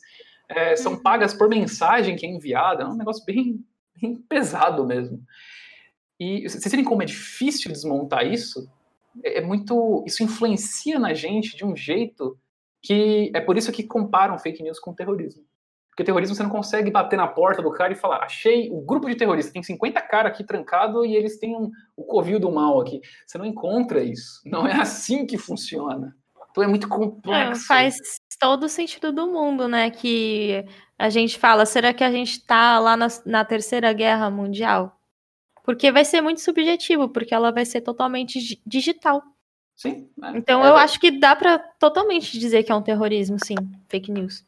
É, são uhum. pagas por mensagem que é enviada. É um negócio bem, bem pesado mesmo. E vocês verem como é difícil desmontar isso? É, é muito. Isso influencia na gente de um jeito que é por isso que comparam fake news com terrorismo. Porque terrorismo você não consegue bater na porta do cara e falar, achei o grupo de terroristas, tem 50 caras aqui trancado e eles têm um, o covil do mal aqui. Você não encontra isso. Não é assim que funciona. Então é muito complexo. É, faz todo o sentido do mundo, né? Que a gente fala, será que a gente tá lá na, na terceira guerra mundial? Porque vai ser muito subjetivo, porque ela vai ser totalmente digital. Sim. É, então é, eu acho que dá para totalmente dizer que é um terrorismo, sim, fake news.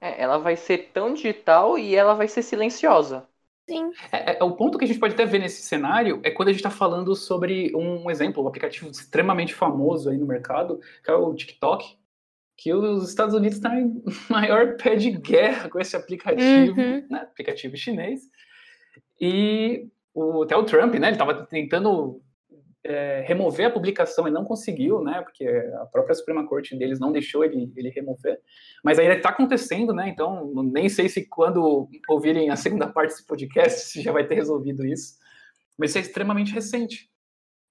É, ela vai ser tão digital e ela vai ser silenciosa. Sim. É, é, o ponto que a gente pode até ver nesse cenário é quando a gente está falando sobre um exemplo, um aplicativo extremamente famoso aí no mercado, que é o TikTok, que os Estados Unidos estão tá em (laughs) maior pé de guerra com esse aplicativo, uhum. né, aplicativo chinês. E o, até o Trump, né, ele estava tentando é, remover a publicação e não conseguiu, né? Porque a própria Suprema Corte deles não deixou ele, ele remover. Mas ainda está acontecendo, né? Então, nem sei se quando ouvirem a segunda parte desse podcast já vai ter resolvido isso. Mas isso é extremamente recente.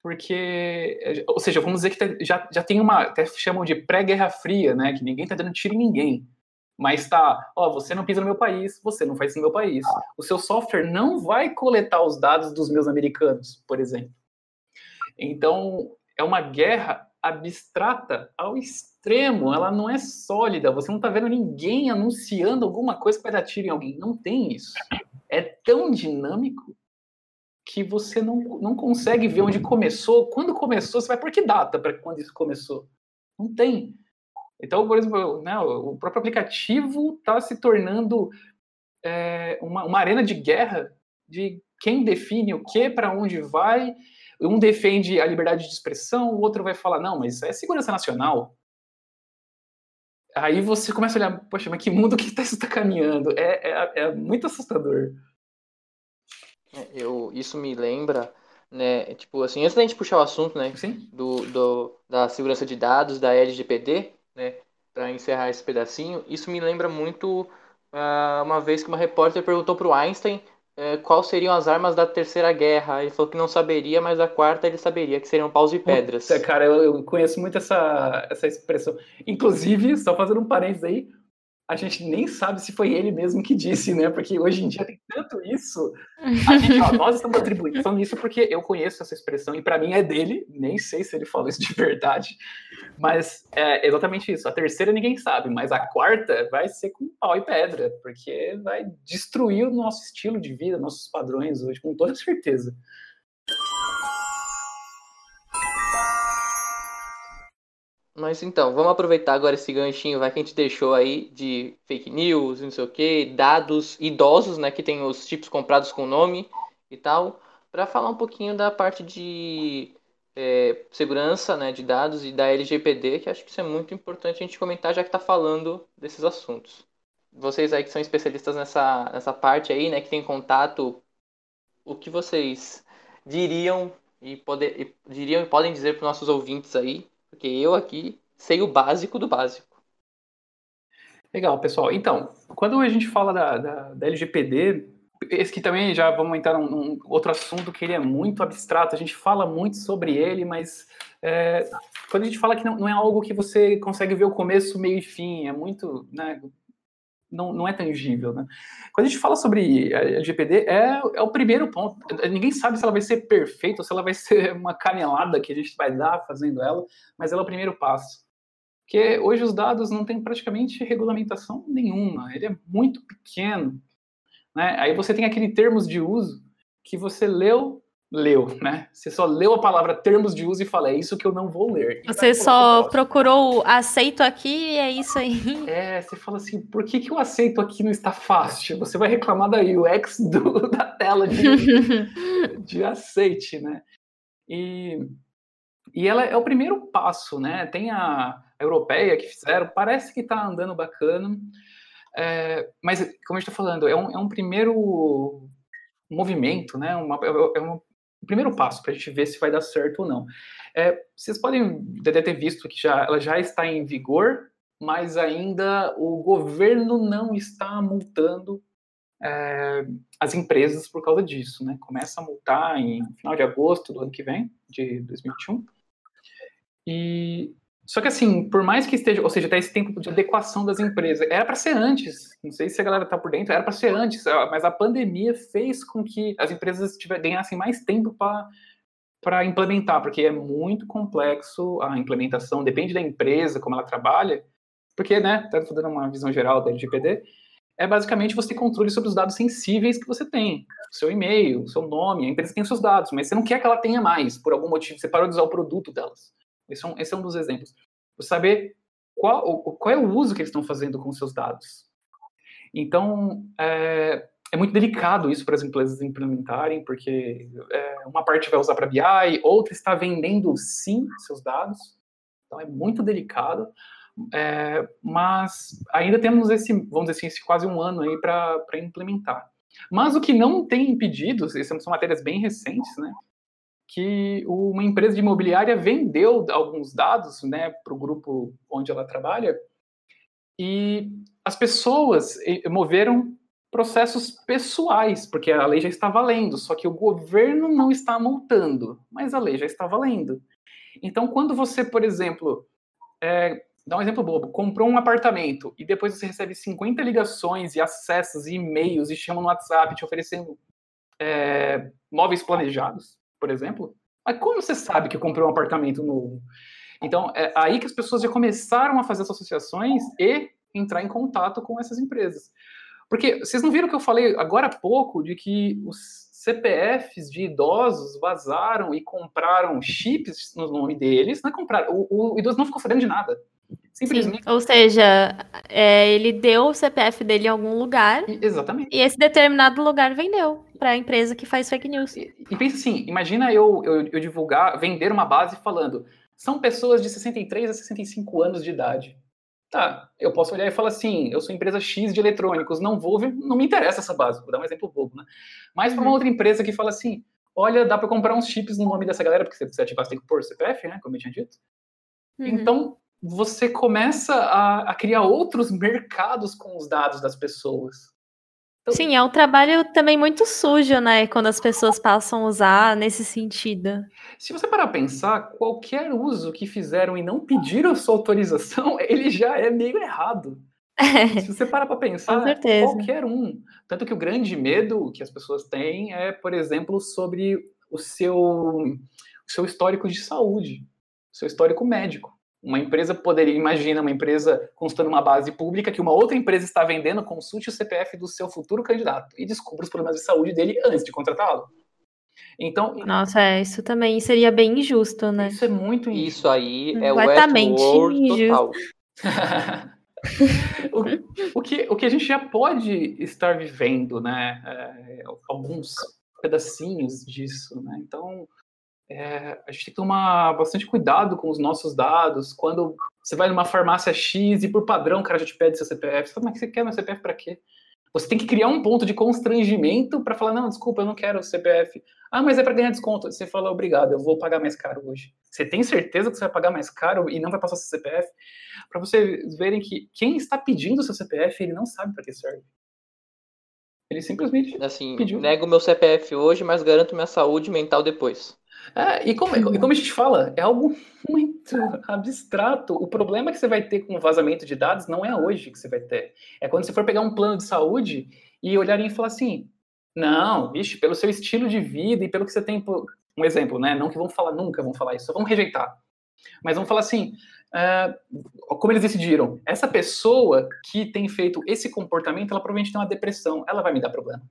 Porque, ou seja, vamos dizer que já, já tem uma, até chamam de pré-guerra fria, né? Que ninguém está dando tiro em ninguém. Mas tá, ó, você não pisa no meu país, você não faz isso no meu país. O seu software não vai coletar os dados dos meus americanos, por exemplo. Então, é uma guerra abstrata ao extremo, ela não é sólida. Você não está vendo ninguém anunciando alguma coisa para dar tiro em alguém. Não tem isso. É tão dinâmico que você não, não consegue ver onde começou. Quando começou, você vai por que data para quando isso começou? Não tem. Então, por exemplo, né, o próprio aplicativo está se tornando é, uma, uma arena de guerra de quem define o que, para onde vai, um defende a liberdade de expressão, o outro vai falar, não, mas é segurança nacional. Aí você começa a olhar, poxa, mas que mundo que tá, isso está caminhando? É, é, é, muito assustador. É, eu, isso me lembra, né, tipo assim, antes da gente puxar o assunto, né, Sim. Do, do, da segurança de dados, da LGPD, né, para encerrar esse pedacinho, isso me lembra muito uh, uma vez que uma repórter perguntou para o Einstein é, quais seriam as armas da Terceira Guerra. Ele falou que não saberia, mas a quarta ele saberia, que seriam paus e pedras. Puta, cara, eu, eu, conheço muito essa, essa expressão. Inclusive, só fazendo um parênteses aí, a gente nem sabe se foi ele mesmo que disse, né? Porque hoje em dia tem tanto isso. Gente, ó, nós estamos atribuindo isso porque eu conheço essa expressão e para mim é dele. Nem sei se ele falou isso de verdade, mas é exatamente isso. A terceira ninguém sabe, mas a quarta vai ser com pau e pedra, porque vai destruir o nosso estilo de vida, nossos padrões hoje, com toda certeza. Mas então, vamos aproveitar agora esse ganchinho, vai que a gente deixou aí de fake news, não sei o que, dados idosos, né, que tem os chips comprados com nome e tal, para falar um pouquinho da parte de é, segurança, né, de dados e da LGPD, que acho que isso é muito importante a gente comentar, já que está falando desses assuntos. Vocês aí que são especialistas nessa, nessa parte aí, né, que tem contato, o que vocês diriam e, poder, e diriam e podem dizer para os nossos ouvintes aí porque eu aqui sei o básico do básico. Legal, pessoal. Então, quando a gente fala da, da, da LGPD, esse que também já vamos entrar num, num, outro assunto que ele é muito abstrato, a gente fala muito sobre ele, mas é, quando a gente fala que não, não, é algo que você consegue ver o começo, meio e fim, é muito, né, não, não é tangível, né? Quando a gente fala sobre a LGPD, é, é o primeiro ponto. Ninguém sabe se ela vai ser perfeita ou se ela vai (laughs) ser uma canelada que a gente vai dar fazendo ela, mas ela é o primeiro passo. Porque hoje os dados não têm praticamente regulamentação nenhuma, ele é muito pequeno. Né? Aí você tem aquele termos de uso que você leu leu, né? Você só leu a palavra termos de uso e fala, é isso que eu não vou ler. Você só procurou aceito aqui e é isso aí. (laughs) É, você fala assim, por que, que o aceito aqui não está fácil? Você vai reclamar da UX do, (laughs) da tela de, (laughs) de aceite, né? E, e ela é o primeiro passo, né? Tem a, europeia que fizeram, parece que está andando bacana, é, mas, como a gente está falando, é um, é um primeiro movimento, né? Uma, é, é um primeiro passo para a gente ver se vai dar certo ou não. É, vocês podem ter visto que já, ela já está em vigor, mas ainda o governo não está multando é, as empresas por causa disso, né? Começa a multar em final de agosto do ano que vem, de 2021. E só que assim, por mais que esteja, ou seja, tá esse tempo de adequação das empresas, era para ser antes. Não sei se a galera tá por dentro, era para ser antes, mas a pandemia fez com que as empresas ganhassem mais tempo para para implementar, porque é muito complexo a implementação, depende da empresa, como ela trabalha, porque, né, tá dando uma visão geral da LGPD, é basicamente você ter controle sobre os dados sensíveis que você tem. Seu e-mail, seu nome, a empresa tem seus dados, mas você não quer que ela tenha mais, por algum motivo, você parou de usar o produto delas. Esse é um, esse é um dos exemplos. Saber qual, qual é o uso que eles estão fazendo com seus dados. Então, é, é muito delicado isso para as empresas implementarem, porque é, uma parte vai usar para BI, outra está vendendo sim seus dados. Então, é muito delicado. É, mas ainda temos esse, vamos dizer assim, esse quase um ano aí para implementar. Mas o que não tem impedido, essas são matérias bem recentes, né? Que uma empresa de imobiliária vendeu alguns dados né, para o grupo onde ela trabalha e as pessoas moveram processos pessoais, porque a lei já está valendo, só que o governo não está multando, mas a lei já está valendo. Então, quando você, por exemplo, é, dá um exemplo bobo, comprou um apartamento e depois você recebe 50 ligações e acessos e e-mails e chama no WhatsApp te oferecendo é, móveis planejados, por exemplo, mas como você sabe que comprou um apartamento novo? Então, é aí que as pessoas já começaram a fazer essas associações e entrar em contato com essas empresas. Porque vocês não viram que eu falei agora há pouco de que os CPFs de idosos vazaram e compraram chips no nome deles, não é comprar, o, o idoso não ficou sabendo de nada. Simplesmente. Sim, ou seja, é, ele deu o CPF dele em algum lugar. Exatamente. E esse determinado lugar vendeu para a empresa que faz fake news. E, e pensa assim: imagina eu, eu, eu, divulgar, vender uma base falando. São pessoas de 63 a 65 anos de idade. Tá, eu posso olhar e falar assim: eu sou empresa X de eletrônicos, não vou, não me interessa essa base, vou dar um exemplo bobo, né? Mas para uma uhum. outra empresa que fala assim: olha, dá para comprar uns chips no nome dessa galera, porque se você ativar, você tem que pôr CPF, né? Como eu tinha dito. Uhum. Então, você começa a, a, criar outros mercados com os dados das pessoas. Então, Sim, é um trabalho também muito sujo, né? Quando as pessoas passam a usar nesse sentido. Se você parar a pensar, qualquer uso que fizeram e não pediram sua autorização, (laughs) ele já é meio errado. É, Se você parar para pensar, qualquer um. Tanto que o grande medo que as pessoas têm é, por exemplo, sobre o seu, o seu histórico de saúde, o seu histórico médico. Uma empresa poderia, imagina uma empresa constando uma base pública que uma outra empresa está vendendo, consulte o CPF do seu futuro candidato e descubra os problemas de saúde dele antes de contratá-lo. Então, nossa, é, isso também seria bem injusto, né? Isso é muito injusto. Isso aí é o Westworld total. (laughs) o, o, que, o que a gente já pode estar vivendo, né? É, alguns pedacinhos disso, né? Então, é, a gente tem que tomar bastante cuidado com os nossos dados. Quando você vai numa farmácia X e por padrão o cara já te pede seu CPF, você fala, mas você quer meu CPF para quê? Você tem que criar um ponto de constrangimento para falar, não, desculpa, eu não quero o CPF. Ah, mas é para ganhar desconto. Você fala, obrigado, eu vou pagar mais caro hoje. Você tem certeza que você vai pagar mais caro e não vai passar seu CPF? Para vocês verem que quem está pedindo o seu CPF, ele não sabe para que serve. Ele simplesmente assim, pediu. nego meu CPF hoje, mas garanto minha saúde mental depois. É, e, como, e como a gente fala, é algo (laughs) muito abstrato. O problema que você vai ter com o vazamento de dados não é hoje que você vai ter. É quando você for pegar um plano de saúde e olharem e falar assim: não, vixe, pelo seu estilo de vida e pelo que você tem. Um exemplo, né? Não que vão falar, nunca vão falar isso, só vão rejeitar. Mas vão falar assim: uh, como eles decidiram, essa pessoa que tem feito esse comportamento, ela provavelmente tem uma depressão, ela vai me dar problema.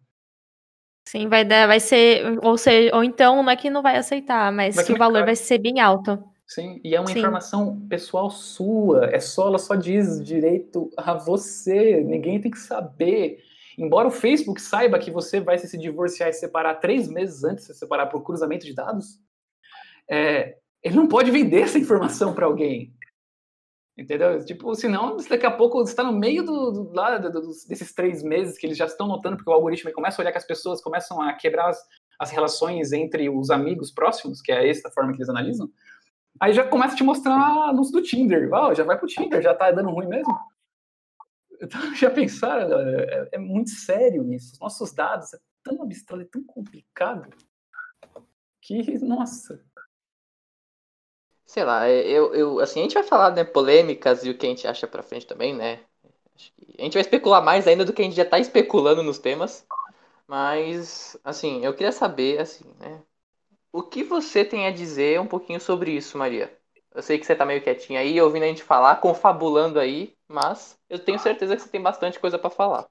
Sim, vai dar, vai ser, ou seja, ou então não é que não vai aceitar, mas que o valor vai ser bem alto. Sim, e é uma Sim. informação pessoal sua, é só, ela só diz direito a você, ninguém tem que saber. Embora o Facebook saiba que você vai se divorciar e separar três meses antes de se separar por cruzamento de dados, é, ele não pode vender essa informação para alguém. Entendeu? Tipo, senão daqui a pouco você está no meio do, do, lá, do, desses três meses que eles já estão notando, porque o algoritmo começa a olhar que as pessoas começam a quebrar as, as relações entre os amigos próximos, que é essa forma que eles analisam. Aí já começa a te mostrar anúncio do Tinder. Oh, já vai pro Tinder, já tá dando ruim mesmo. Então, (laughs) já pensaram, é, é muito sério isso. Os nossos dados é tão abstrato, é tão complicado que, nossa, sei lá, é, eu, eu, assim, a gente vai falar, né, polêmicas e o que a gente acha pra frente também, né? a gente vai especular mais ainda do que a gente já tá especulando nos temas. Mas, assim, eu queria saber, assim, né? O que você tem a dizer um pouquinho sobre isso, Maria? Eu sei que você tá meio quietinha aí, ouvindo a gente falar, confabulando aí, mas eu tenho certeza que você tem bastante coisa para falar.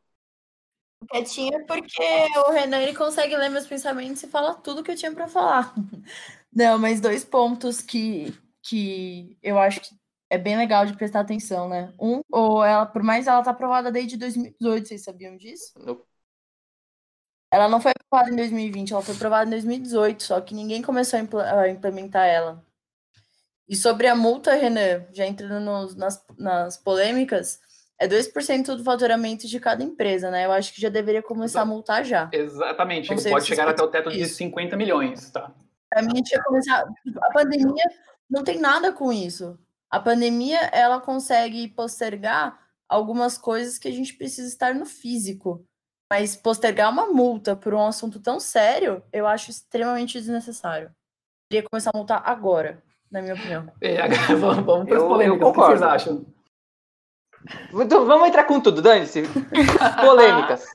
Quietinha porque o Renan ele consegue ler meus pensamentos e fala tudo que eu tinha para falar. (laughs) Não, mas dois pontos que, que eu acho que é bem legal de prestar atenção, né? Um, ou ela, por mais ela tá aprovada desde 2018, vocês sabiam disso? Não. Ela não foi aprovada em 2020, ela foi aprovada em 2018, só que ninguém começou a implementar ela. E sobre a multa, Renan, já entrando nos, nas, nas polêmicas, é 2% do faturamento de cada empresa, né? Eu acho que já deveria começar a multar já. Exatamente, pode chegar até o teto de 50 milhões, tá? Para mim, tinha começar. A pandemia não tem nada com isso. A pandemia ela consegue postergar algumas coisas que a gente precisa estar no físico. Mas postergar uma multa por um assunto tão sério, eu acho extremamente desnecessário. Queria começar a multar agora, na minha opinião. É, (laughs) vamos, vamos para as polêmicas. O que vocês acham? Então, vamos entrar com tudo, dane-se. (laughs) Polêmicas.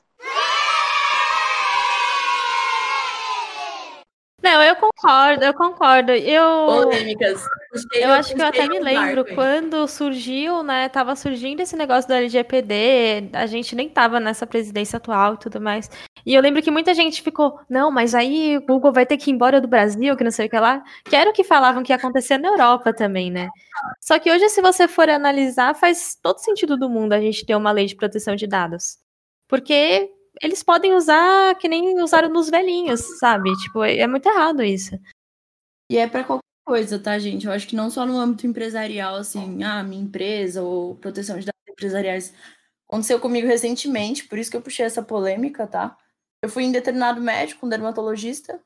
Não, eu concordo, eu concordo. Eu, Polêmicas. eu acho que eu até me lembro quando surgiu, né? Tava surgindo esse negócio do LGPD, a gente nem tava nessa presidência atual e tudo mais. E eu lembro que muita gente ficou, não, mas aí o Google vai ter que ir embora do Brasil, que não sei o que lá. Que era o que falavam que ia acontecer na Europa também, né? Só que hoje, se você for analisar, faz todo sentido do mundo a gente ter uma lei de proteção de dados. Porque eles podem usar que nem usaram nos velhinhos, sabe? Tipo, é, é muito errado isso. E é para qualquer coisa, tá, gente? Eu acho que não só no âmbito empresarial, assim, ah, minha empresa ou proteção de dados empresariais. Aconteceu comigo recentemente, por isso que eu puxei essa polêmica, tá? Eu fui em determinado médico, um dermatologista,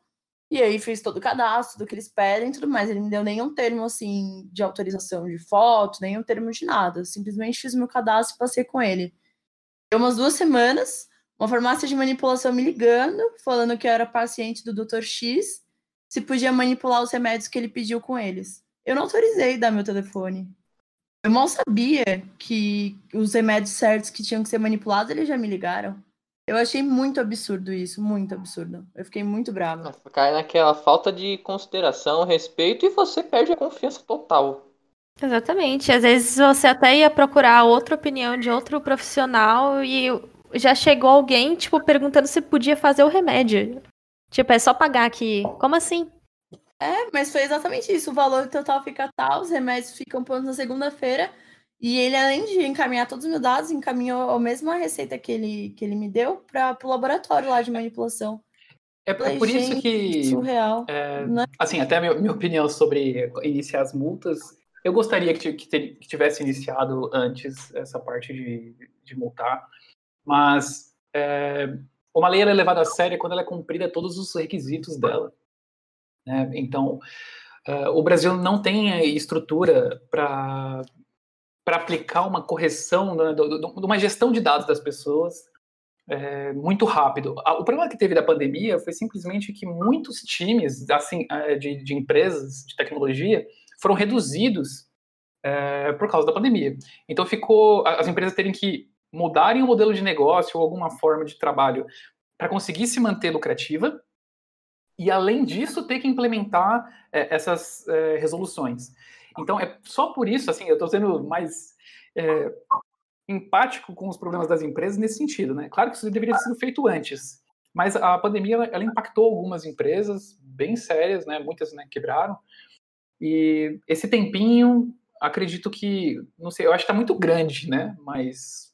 e aí fiz todo o cadastro do que eles pedem e tudo mais. Ele não deu nenhum termo, assim, de autorização de foto, nenhum termo de nada. Simplesmente fiz meu cadastro e passei com ele. Deu umas duas semanas, uma farmácia de manipulação me ligando, falando que eu era paciente do Dr. X, se podia manipular os remédios que ele pediu com eles. Eu não autorizei dar meu telefone. Eu mal sabia que os remédios certos que tinham que ser manipulados, eles já me ligaram. Eu achei muito absurdo isso, muito absurdo. Eu fiquei muito brava. Cai naquela falta de consideração, respeito e você perde a confiança total. Exatamente. Às vezes você até ia procurar outra opinião de outro profissional e já chegou alguém, tipo, perguntando se podia fazer o remédio. Tipo, é só pagar aqui. Como assim? É, mas foi exatamente isso. O valor total fica tal, os remédios ficam prontos na segunda-feira. E ele, além de encaminhar todos os meus dados, encaminhou a mesma receita que ele, que ele me deu para o laboratório lá de manipulação. É, Falei, por isso que. Surreal. É, né? Assim, até a minha, minha, opinião sobre iniciar as multas. Eu gostaria que, que, que tivesse iniciado antes essa parte de, de multar. Mas é, uma lei é levada a sério quando ela é cumprida todos os requisitos dela. Né? Então, uh, o Brasil não tem estrutura para para aplicar uma correção, né, de uma gestão de dados das pessoas é, muito rápido. O problema que teve da pandemia foi simplesmente que muitos times assim, é, de, de empresas de tecnologia foram reduzidos é, por causa da pandemia. Então ficou as empresas terem que mudarem o modelo de negócio ou alguma forma de trabalho para conseguir se manter lucrativa e, além disso, ter que implementar é, essas é, resoluções. Então, é só por isso, assim, eu estou sendo mais é, empático com os problemas das empresas nesse sentido, né? Claro que isso deveria ter sido feito antes, Mas a pandemia ela, ela impactou algumas empresas bem sérias, né? Muitas né, quebraram. E esse tempinho, acredito que, não sei, eu acho que está muito grande, né? Mas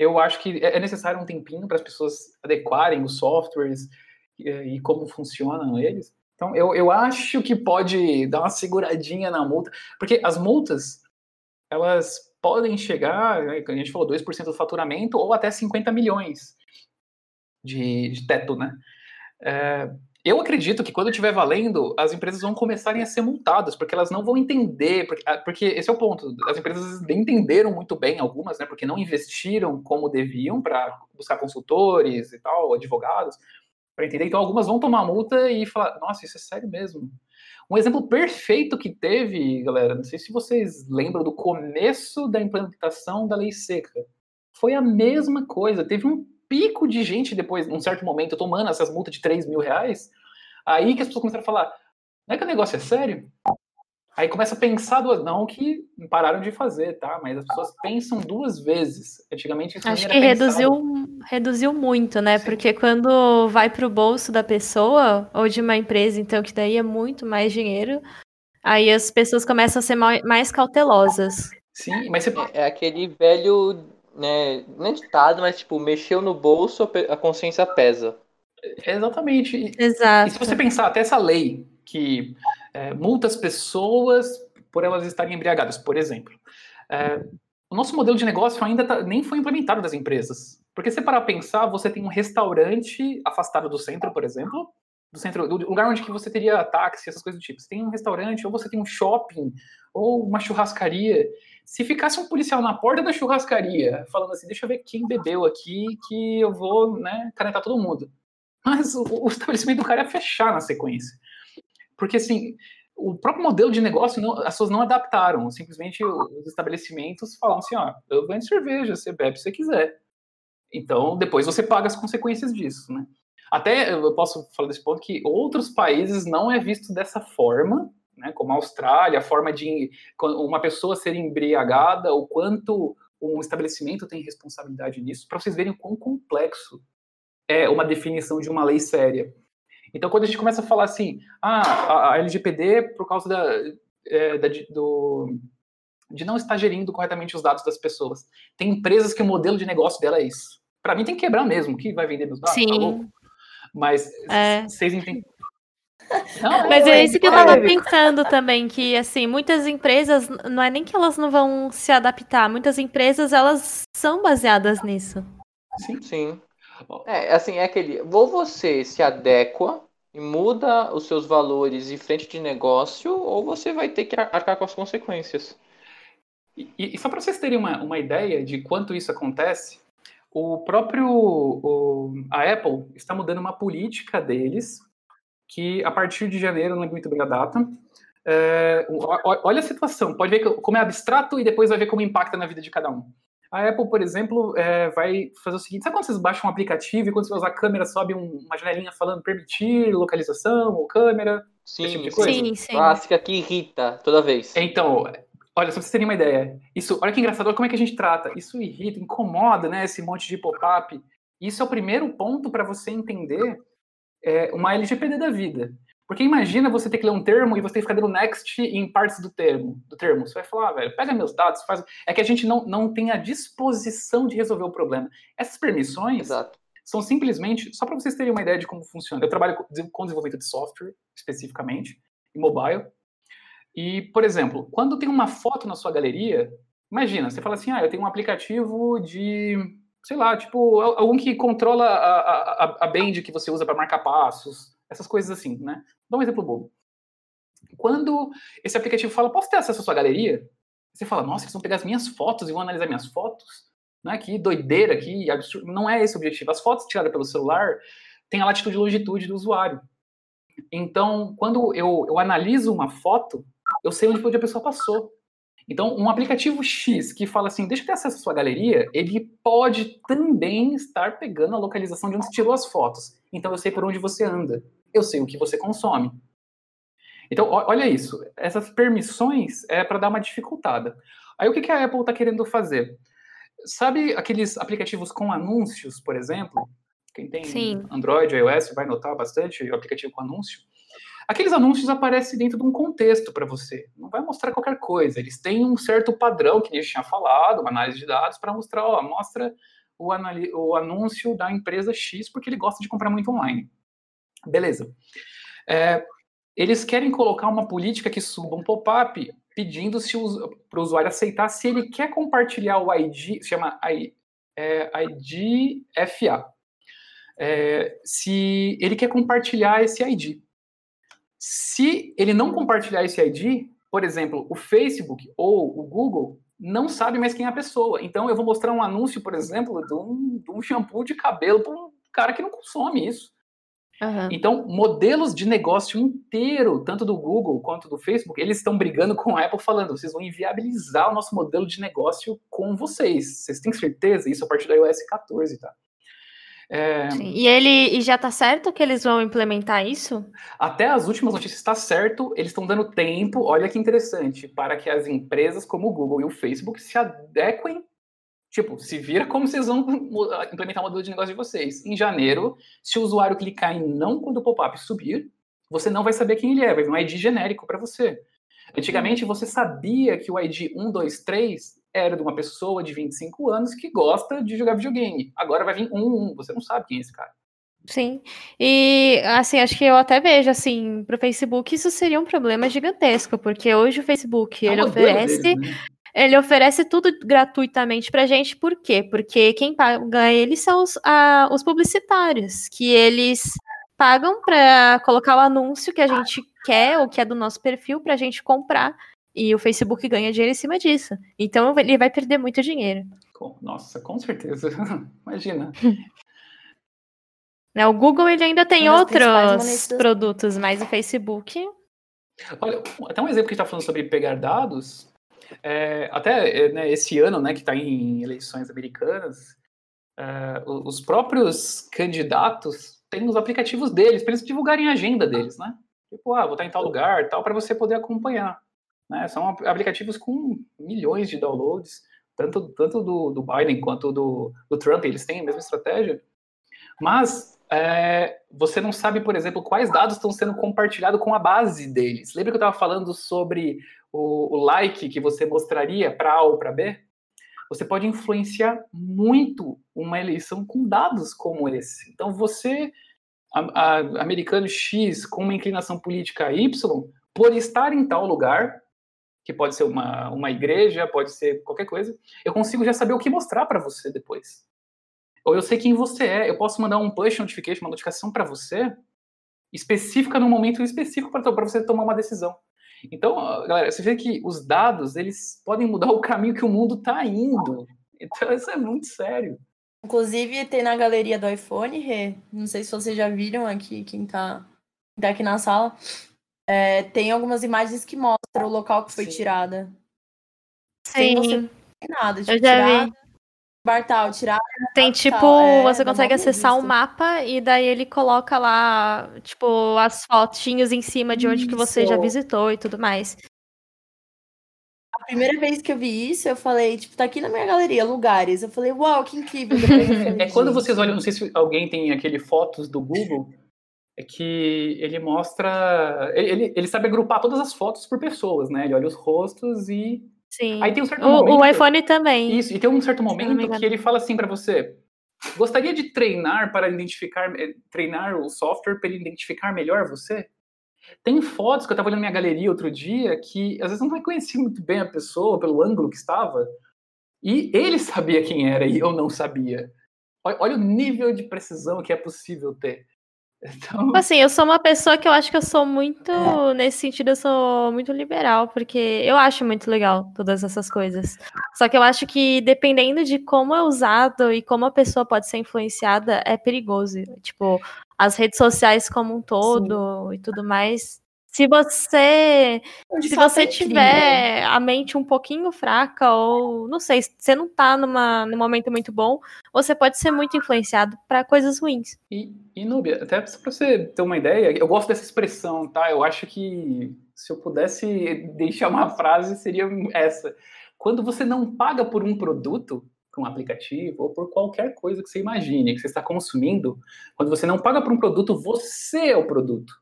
eu acho que é, é necessário um tempinho para as pessoas adequarem os softwares e, como funcionam eles. Então, eu, eu acho que pode dar uma seguradinha na multa, porque as multas, elas podem chegar, né, a gente falou, 2% do faturamento ou até 50 milhões de, de teto, né? É, eu acredito que quando estiver valendo, as empresas vão começarem a ser multadas, porque elas não vão entender, porque, ah, porque esse é o ponto. As empresas entenderam muito bem, algumas, né, porque não investiram como deviam para buscar consultores e tal, advogados, para entender. Então, algumas vão tomar multa e falar: nossa, isso é sério mesmo. Um exemplo perfeito que teve, galera, não sei se vocês lembram do começo da implementação da lei seca. Foi a mesma coisa. Teve um pico de gente depois, num certo momento, tomando essas multas de 3 mil reais. Aí que as pessoas começaram a falar: não é que o negócio é sério? Aí começa a pensar duas, não que pararam de fazer, tá? Mas as pessoas pensam duas vezes. Antigamente isso Acho que reduziu, reduziu muito, né? Sim. Porque quando vai para o bolso da pessoa ou de uma empresa, então que daí é muito mais dinheiro, aí as pessoas começam a ser mais cautelosas. Sim, mas você... é, é aquele velho né, não é ditado, mas tipo, mexeu no bolso, a consciência pesa. Exatamente. Exato. E se você pensar até essa lei que é, multa as pessoas por elas estarem embriagadas, por exemplo. É, o nosso modelo de negócio ainda tá, nem foi implementado das empresas. Porque se parar pensar, você tem um restaurante afastado do centro, por exemplo, do centro, do lugar onde que você teria táxi, essas coisas do tipo. Você tem um restaurante, ou você tem um shopping, ou uma churrascaria. Se ficasse um policial na porta da churrascaria, falando assim, deixa eu ver quem bebeu aqui, que eu vou, né, canetar todo mundo. Mas o, o estabelecimento do cara ia fechar na sequência. Porque, assim, o próprio modelo de negócio, não, as pessoas não adaptaram. Simplesmente os estabelecimentos falam assim, ó, eu vendo cerveja, você bebe se você quiser. Então, depois você paga as consequências disso, né? Até eu posso falar desse ponto que outros países não é visto dessa forma, né, como a Austrália, a forma de uma pessoa ser embriagada, o quanto um estabelecimento tem responsabilidade nisso, para vocês verem o quão complexo é uma definição de uma lei séria. Então, quando a gente começa a falar assim, ah, a, LGPD, por causa da, é, da do, de não estar gerindo corretamente os dados das pessoas, tem empresas que o modelo de negócio dela é isso. Para mim, tem que quebrar mesmo, que vai vender meus dados, tá Sim. Tá Mas é. vocês entendem, (laughs) não, Mas é isso que eu tava pensando também, que assim, muitas empresas, não é nem que elas não vão se adaptar, muitas empresas elas são baseadas nisso. Sim, sim. É, assim, é aquele, ou você se adequa e muda os seus valores em frente de negócio, ou você vai ter que arcar com as consequências. E, e só para vocês terem uma, uma ideia de quanto isso acontece, o próprio o, a Apple está mudando uma política deles que a partir de janeiro, não lembro muito bem a data, é, olha a situação, pode ver como é abstrato e depois vai ver como impacta na vida de cada um. A Apple, por exemplo, é, vai fazer o seguinte: sabe quando vocês baixam um aplicativo e quando você vai usar a câmera, sobe um, uma janelinha falando permitir localização ou câmera? Sim, tipo de coisa? sim, sim. Clássica que irrita toda vez. Então, olha, só pra vocês terem uma ideia. Isso, olha que engraçado, como é que a gente trata. Isso irrita, incomoda, né? Esse monte de pop-up. Isso é o primeiro ponto para você entender é, uma LGPD da vida. Porque imagina você ter que ler um termo e você ter que ficar dando next em partes do termo. Do termo. Você vai falar, ah, velho, pega meus dados, faz. É que a gente não, não tem a disposição de resolver o problema. Essas permissões Exato. são simplesmente, só para vocês terem uma ideia de como funciona. Eu trabalho com desenvolvimento de software, especificamente, em mobile. E, por exemplo, quando tem uma foto na sua galeria, imagina, você fala assim, ah, eu tenho um aplicativo de sei lá, tipo, algum que controla a, a, a band que você usa para marcar passos, essas coisas assim, né? Dá um exemplo bobo. Quando esse aplicativo fala, posso ter acesso à sua galeria? Você fala, nossa, eles vão pegar as minhas fotos e vão analisar minhas fotos? Né? Que doideira, que absurdo. Não é esse o objetivo. As fotos tiradas pelo celular têm a latitude e longitude do usuário. Então, quando eu, eu analiso uma foto, eu sei onde a pessoa passou. Então, um aplicativo X que fala assim, deixa eu ter acesso à sua galeria, ele pode também estar pegando a localização de onde você tirou as fotos. Então, eu sei por onde você anda. Eu sei o que você consome. Então, olha isso. Essas permissões é para dar uma dificultada. Aí, o que a Apple está querendo fazer? Sabe aqueles aplicativos com anúncios, por exemplo? quem tem Sim. Android, iOS, vai notar bastante o aplicativo com anúncio. Aqueles anúncios aparecem dentro de um contexto para você. Não vai mostrar qualquer coisa. Eles têm um certo padrão que a gente tinha falado, uma análise de dados, para mostrar, ó, mostra o, o, anúncio da empresa X porque ele gosta de comprar muito online. Beleza. É, eles querem colocar uma política que suba um pop-up pedindo para o usuário aceitar se ele quer compartilhar o ID, chama é, IDFA. É, se ele quer compartilhar esse ID. Se ele não compartilhar esse ID, por exemplo, o Facebook ou o Google não sabe mais quem é a pessoa. Então eu vou mostrar um anúncio, por exemplo, de um, de um shampoo de cabelo para um cara que não consome isso. Uhum. Então, modelos de negócio inteiro, tanto do Google quanto do Facebook, eles estão brigando com a Apple, falando: vocês vão inviabilizar o nosso modelo de negócio com vocês. Vocês têm certeza? Isso a partir da iOS 14, tá? É... E ele e já tá certo que eles vão implementar isso? Até as últimas notícias está certo, eles estão dando tempo, olha que interessante, para que as empresas como o Google e o Facebook se adequem Tipo, se vira como vocês vão (laughs) implementar o modelo de negócio de vocês. Em janeiro, se o usuário clicar em não quando o pop-up subir, você não vai saber quem ele é, vai vir um ID genérico para você. Antigamente, você sabia que o ID 123 era de uma pessoa de 25 anos que gosta de jogar videogame. Agora vai vir um, um você não sabe quem é esse cara. Sim. E assim, acho que eu até vejo assim, para o Facebook isso seria um problema gigantesco, porque hoje o Facebook, é ele oferece deles, né? Ele oferece tudo gratuitamente pra gente, por quê? Porque quem paga ele são os, a, os publicitários, que eles pagam para colocar o anúncio que a gente quer ou que é do nosso perfil pra gente comprar. E o Facebook ganha dinheiro em cima disso. Então ele vai perder muito dinheiro. Nossa, com certeza. (laughs) Imagina. Né, o Google ele ainda tem outros produtos, mas o Facebook. Olha, até um exemplo que a gente está falando sobre pegar dados. É, até é, né, esse ano, né, que está em eleições americanas, é, os próprios candidatos têm os aplicativos deles para eles divulgarem a agenda deles, né? Tipo, ah, vou estar em tal lugar, tal, para você poder acompanhar. Né? São aplicativos com milhões de downloads, tanto, tanto do, do Biden quanto do, do Trump, eles têm a mesma estratégia. Mas é, você não sabe, por exemplo, quais dados estão sendo compartilhados com a base deles. Lembra que eu estava falando sobre o, o like que você mostraria para A ou para B? Você pode influenciar muito uma eleição com dados como esse. Então, você, a, a, americano X, com uma inclinação política Y, por estar em tal lugar, que pode ser uma, uma igreja, pode ser qualquer coisa, eu consigo já saber o que mostrar para você depois. Ou eu sei quem você é, eu posso mandar um push notification, uma notificação para você, específica no momento específico para você tomar uma decisão. Então, galera, você vê que os dados, eles podem mudar o caminho que o mundo está indo. Então, isso é muito sério. Inclusive, tem na galeria do iPhone, Rê, não sei se vocês já viram aqui, quem está tá aqui na sala, é, tem algumas imagens que mostram o local que foi Sim. tirada. Sim. Sem você nada, tipo, Eu já tirada, vi. Bartal, tirar. Tem tipo, é, você consegue acessar o um mapa e daí ele coloca lá, tipo, as fotinhos em cima de onde isso. que você já visitou e tudo mais. A primeira vez que eu vi isso, eu falei, tipo, tá aqui na minha galeria, lugares. Eu falei, uau, que incrível. (laughs) é quando vocês olham, não sei se alguém tem aquele fotos do Google, é que ele mostra. Ele, ele sabe agrupar todas as fotos por pessoas, né? Ele olha os rostos e Sim. Aí tem um certo o, momento. O iPhone também. Isso, e tem um certo momento que ele fala assim para você: gostaria de treinar para identificar, eh, treinar o software para ele identificar melhor você? Tem fotos que eu estava olhando na minha galeria outro dia que às vezes não reconhecia muito bem a pessoa pelo ângulo que estava. E ele sabia quem era e eu não sabia. Olha o nível de precisão que é possível ter. Então... Assim, eu sou uma pessoa que eu acho que eu sou muito, é. nesse sentido, eu sou muito liberal, porque eu acho muito legal todas essas coisas. Só que eu acho que dependendo de como é usado e como a pessoa pode ser influenciada, é perigoso. Tipo, as redes sociais como um todo Sim. e tudo mais, se você se você tiver a mente um pouquinho fraca ou não sei, você não tá numa, num momento muito bom, você pode ser muito influenciado para coisas ruins. E, e Núbia, até para você ter uma ideia, eu gosto dessa expressão, tá? Eu acho que se eu pudesse deixar uma (laughs) frase seria essa: quando você não paga por um produto, por um aplicativo ou por qualquer coisa que você imagine, que você está consumindo, quando você não paga por um produto, você é o produto.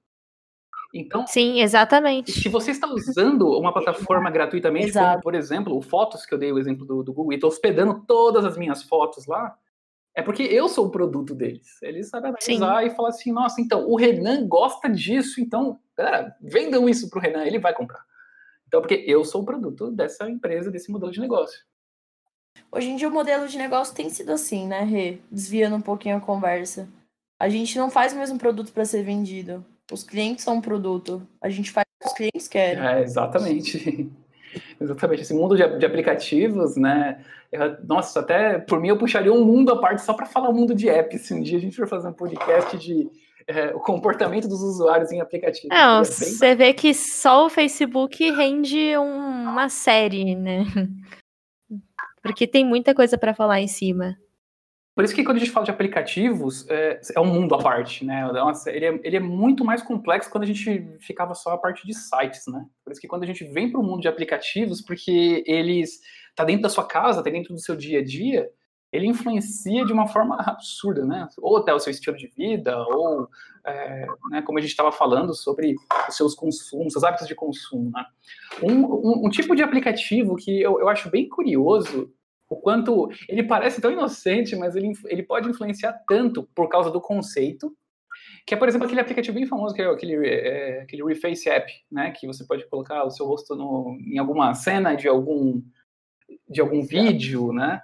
Então, sim, exatamente. Se você está usando uma plataforma gratuitamente, como, por exemplo, o Fotos, que eu dei o exemplo do, do Google, e estou hospedando todas as minhas fotos lá, é porque eu sou o produto deles. Eles sabem analisar e falar assim, nossa, então, o Renan gosta disso, então, galera, vendam isso para o Renan, ele vai comprar. Então, porque eu sou o produto dessa empresa, desse modelo de negócio. Hoje em dia o modelo de negócio tem sido assim, né, Rê? Desviando um pouquinho a conversa. A gente não faz o mesmo produto para ser vendido. Os clientes são um produto. A gente faz o que os clientes querem. É, exatamente. (laughs) exatamente. Esse mundo de, de aplicativos, né? Eu, nossa, até por mim eu puxaria um mundo à parte só para falar o mundo de apps. Se um dia a gente for fazer um podcast de é, o comportamento dos usuários em aplicativos. Não, é você vê que só o Facebook rende um, uma série, né? (laughs) Porque tem muita coisa para falar em cima. Por isso que quando a gente fala de aplicativos, é, é um mundo à parte, né? Nossa, ele, é, ele é muito mais complexo quando a gente ficava só a parte de sites, né? Por isso que quando a gente vem para o mundo de aplicativos, porque eles tá dentro da sua casa, tá dentro do seu dia a dia, ele influencia de uma forma absurda, né? Ou até o seu estilo de vida, ou, é, né, como a gente estava falando, sobre os seus consumos, seus hábitos de consumo, né? Um, um, um tipo de aplicativo que eu, eu acho bem curioso, o quanto ele parece tão inocente, mas ele, ele pode influenciar tanto por causa do conceito, que é, por exemplo, aquele aplicativo bem famoso, que é aquele, é, aquele Reface App, né? Que você pode colocar o seu rosto no, em alguma cena de algum, de algum vídeo, né?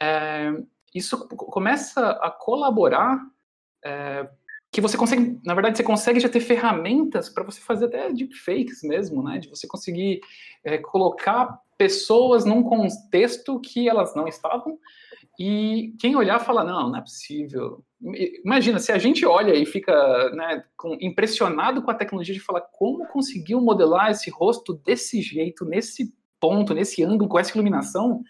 é, isso começa a colaborar é, que você consegue, na verdade, você consegue já ter ferramentas para você fazer até deepfakes mesmo, né? De você conseguir é, colocar pessoas num contexto que elas não estavam e quem olhar fala, não, não é possível. Imagina, se a gente olha e fica né, impressionado com a tecnologia de falar como conseguiu modelar esse rosto desse jeito, nesse ponto, nesse ângulo, com essa iluminação,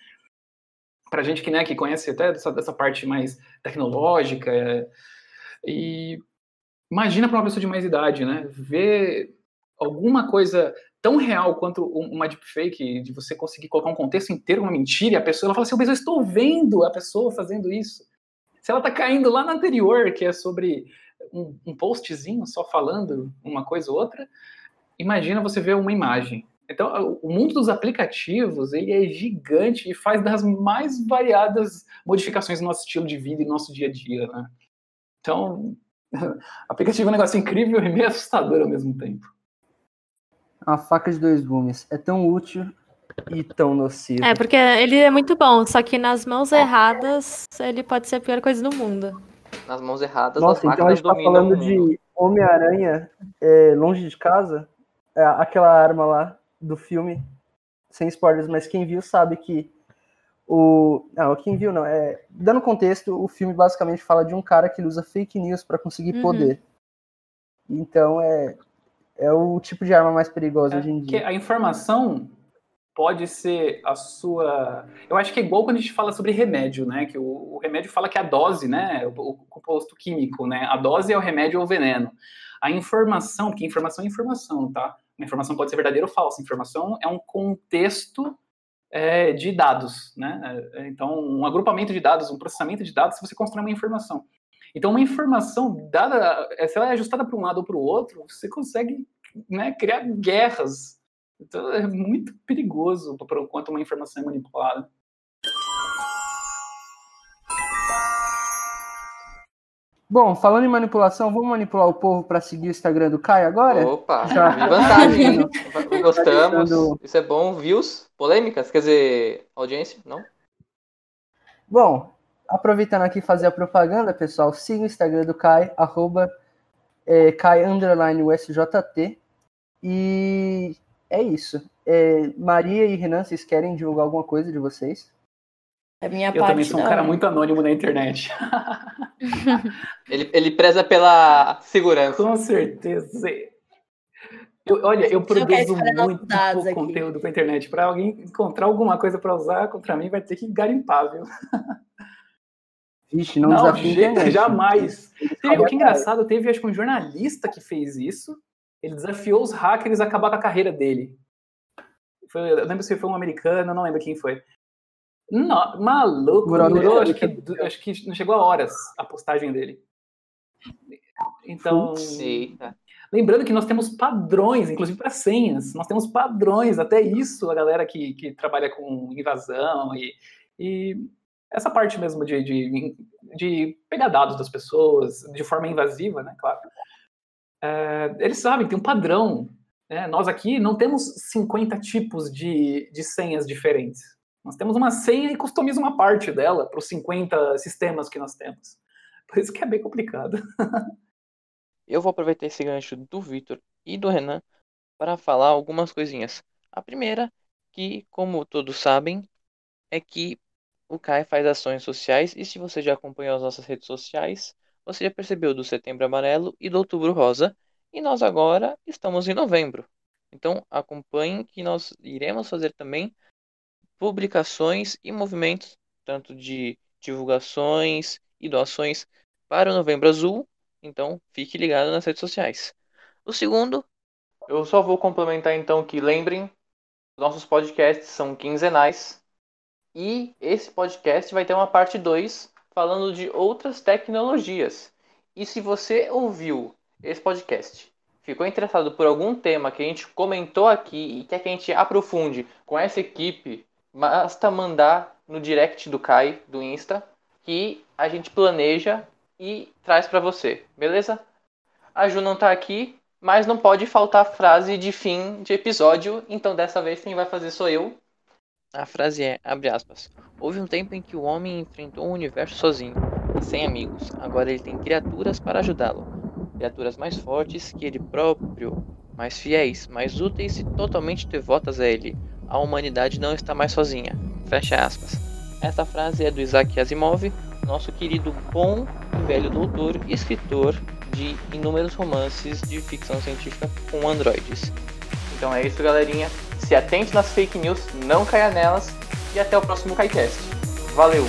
para gente que, né, que conhece até dessa, dessa parte mais tecnológica. É, e imagina para uma pessoa de mais idade, né, ver alguma coisa tão real quanto uma deepfake, de você conseguir colocar um contexto inteiro, uma mentira, e a pessoa ela fala assim, mas eu estou vendo a pessoa fazendo isso. Se ela está caindo lá na anterior, que é sobre um, um postzinho só falando uma coisa ou outra, imagina você ver uma imagem. Então, o mundo dos aplicativos, ele é gigante e faz das mais variadas modificações no nosso estilo de vida e no nosso dia a dia, né? Então, (laughs) aplicativo é um negócio incrível e meio assustador ao mesmo tempo. A faca de dois gumes. É tão útil e tão nocivo. É, porque ele é muito bom, só que nas mãos erradas, ele pode ser a pior coisa do mundo. Nas mãos erradas, Nossa, então a gente tá falando de Homem-Aranha é, longe de casa, é, aquela arma lá do filme, sem spoilers, mas quem viu sabe que o. Não, quem viu não. É, dando contexto, o filme basicamente fala de um cara que usa fake news para conseguir uhum. poder. Então é, é o tipo de arma mais perigosa é, hoje em dia. a informação pode ser a sua. Eu acho que é igual quando a gente fala sobre remédio, né? Que o, o remédio fala que a dose, né? O, o, composto químico, né? A dose é o remédio ou o veneno. A informação, que informação é informação, tá? Uma informação pode ser verdadeira ou falsa. Informação é um contexto é, de dados, né? É, então, um agrupamento de dados, um processamento de dados, se você constrói uma informação. Então, uma informação dada, é, se ela é ajustada para um lado ou para o outro, você consegue né, criar guerras. Então, é muito perigoso por quanto uma informação é manipulada. Bom, falando em manipulação, vamos manipular o povo para seguir o Instagram do Caio agora? Opa, Já. (laughs) (laughs) vantagem. Gostamos. Isso é bom. Views? Polêmicas? Quer dizer, audiência? Não? Bom, aproveitando aqui fazer a propaganda, pessoal, siga o Instagram do Kai, arroba é, Kai underline USJT. E é isso. É, Maria e Renan, vocês querem divulgar alguma coisa de vocês? A minha eu também sou um cara muito anônimo na internet. (laughs) ele, ele preza pela segurança. Com certeza. Eu, olha, eu produzo muito pouco conteúdo para internet. Para alguém encontrar alguma coisa para usar contra mim, vai ter que garimpar, viu? (laughs) Vixe, não, não desafia jamais. Teve, o que é engraçado, teve acho que um jornalista que fez isso. Ele desafiou os hackers a acabar com a carreira dele. Foi, eu lembro se foi um americano, não lembro quem foi. Não, maluco, durou, durou, acho, que, acho que não chegou a horas a postagem dele. Então, Eita. lembrando que nós temos padrões, inclusive para senhas, nós temos padrões, até isso, a galera que, que trabalha com invasão e, e essa parte mesmo de, de, de, pegar dados das pessoas de forma invasiva, né, claro. É, eles sabem, tem um padrão. Né? Nós aqui não temos 50 tipos de, de senhas diferentes. Nós temos uma senha e customiza uma parte dela para os 50 sistemas que nós temos. Por isso que é bem complicado. (laughs) Eu vou aproveitar esse gancho do Vitor e do Renan para falar algumas coisinhas. A primeira, que como todos sabem, é que o CAI faz ações sociais e se você já acompanhou as nossas redes sociais, você já percebeu do Setembro Amarelo e do Outubro Rosa, e nós agora estamos em novembro. Então acompanhem que nós iremos fazer também publicações e movimentos, tanto de divulgações e doações para o Novembro Azul. Então fique ligado nas redes sociais. O segundo, eu só vou complementar então que lembrem, nossos podcasts são quinzenais e esse podcast vai ter uma parte 2 falando de outras tecnologias. E se você ouviu esse podcast, ficou interessado por algum tema que a gente comentou aqui e quer que a gente aprofunde com essa equipe, basta mandar no direct do Kai, do Insta, que a gente planeja e traz para você, beleza? A Ju não tá aqui, mas não pode faltar frase de fim de episódio, então dessa vez quem vai fazer sou eu. A frase é, abre aspas, houve um tempo em que o homem enfrentou o universo sozinho sem amigos. Agora ele tem criaturas para ajudá-lo. Criaturas mais fortes que ele próprio, mais fiéis, mais úteis e totalmente devotas a ele. A humanidade não está mais sozinha. Fecha aspas. Essa frase é do Isaac Asimov, nosso querido bom e velho doutor e escritor de inúmeros romances de ficção científica com androides. Então é isso, galerinha. Se atente nas fake news, não caia nelas e até o próximo KaiCast. Valeu!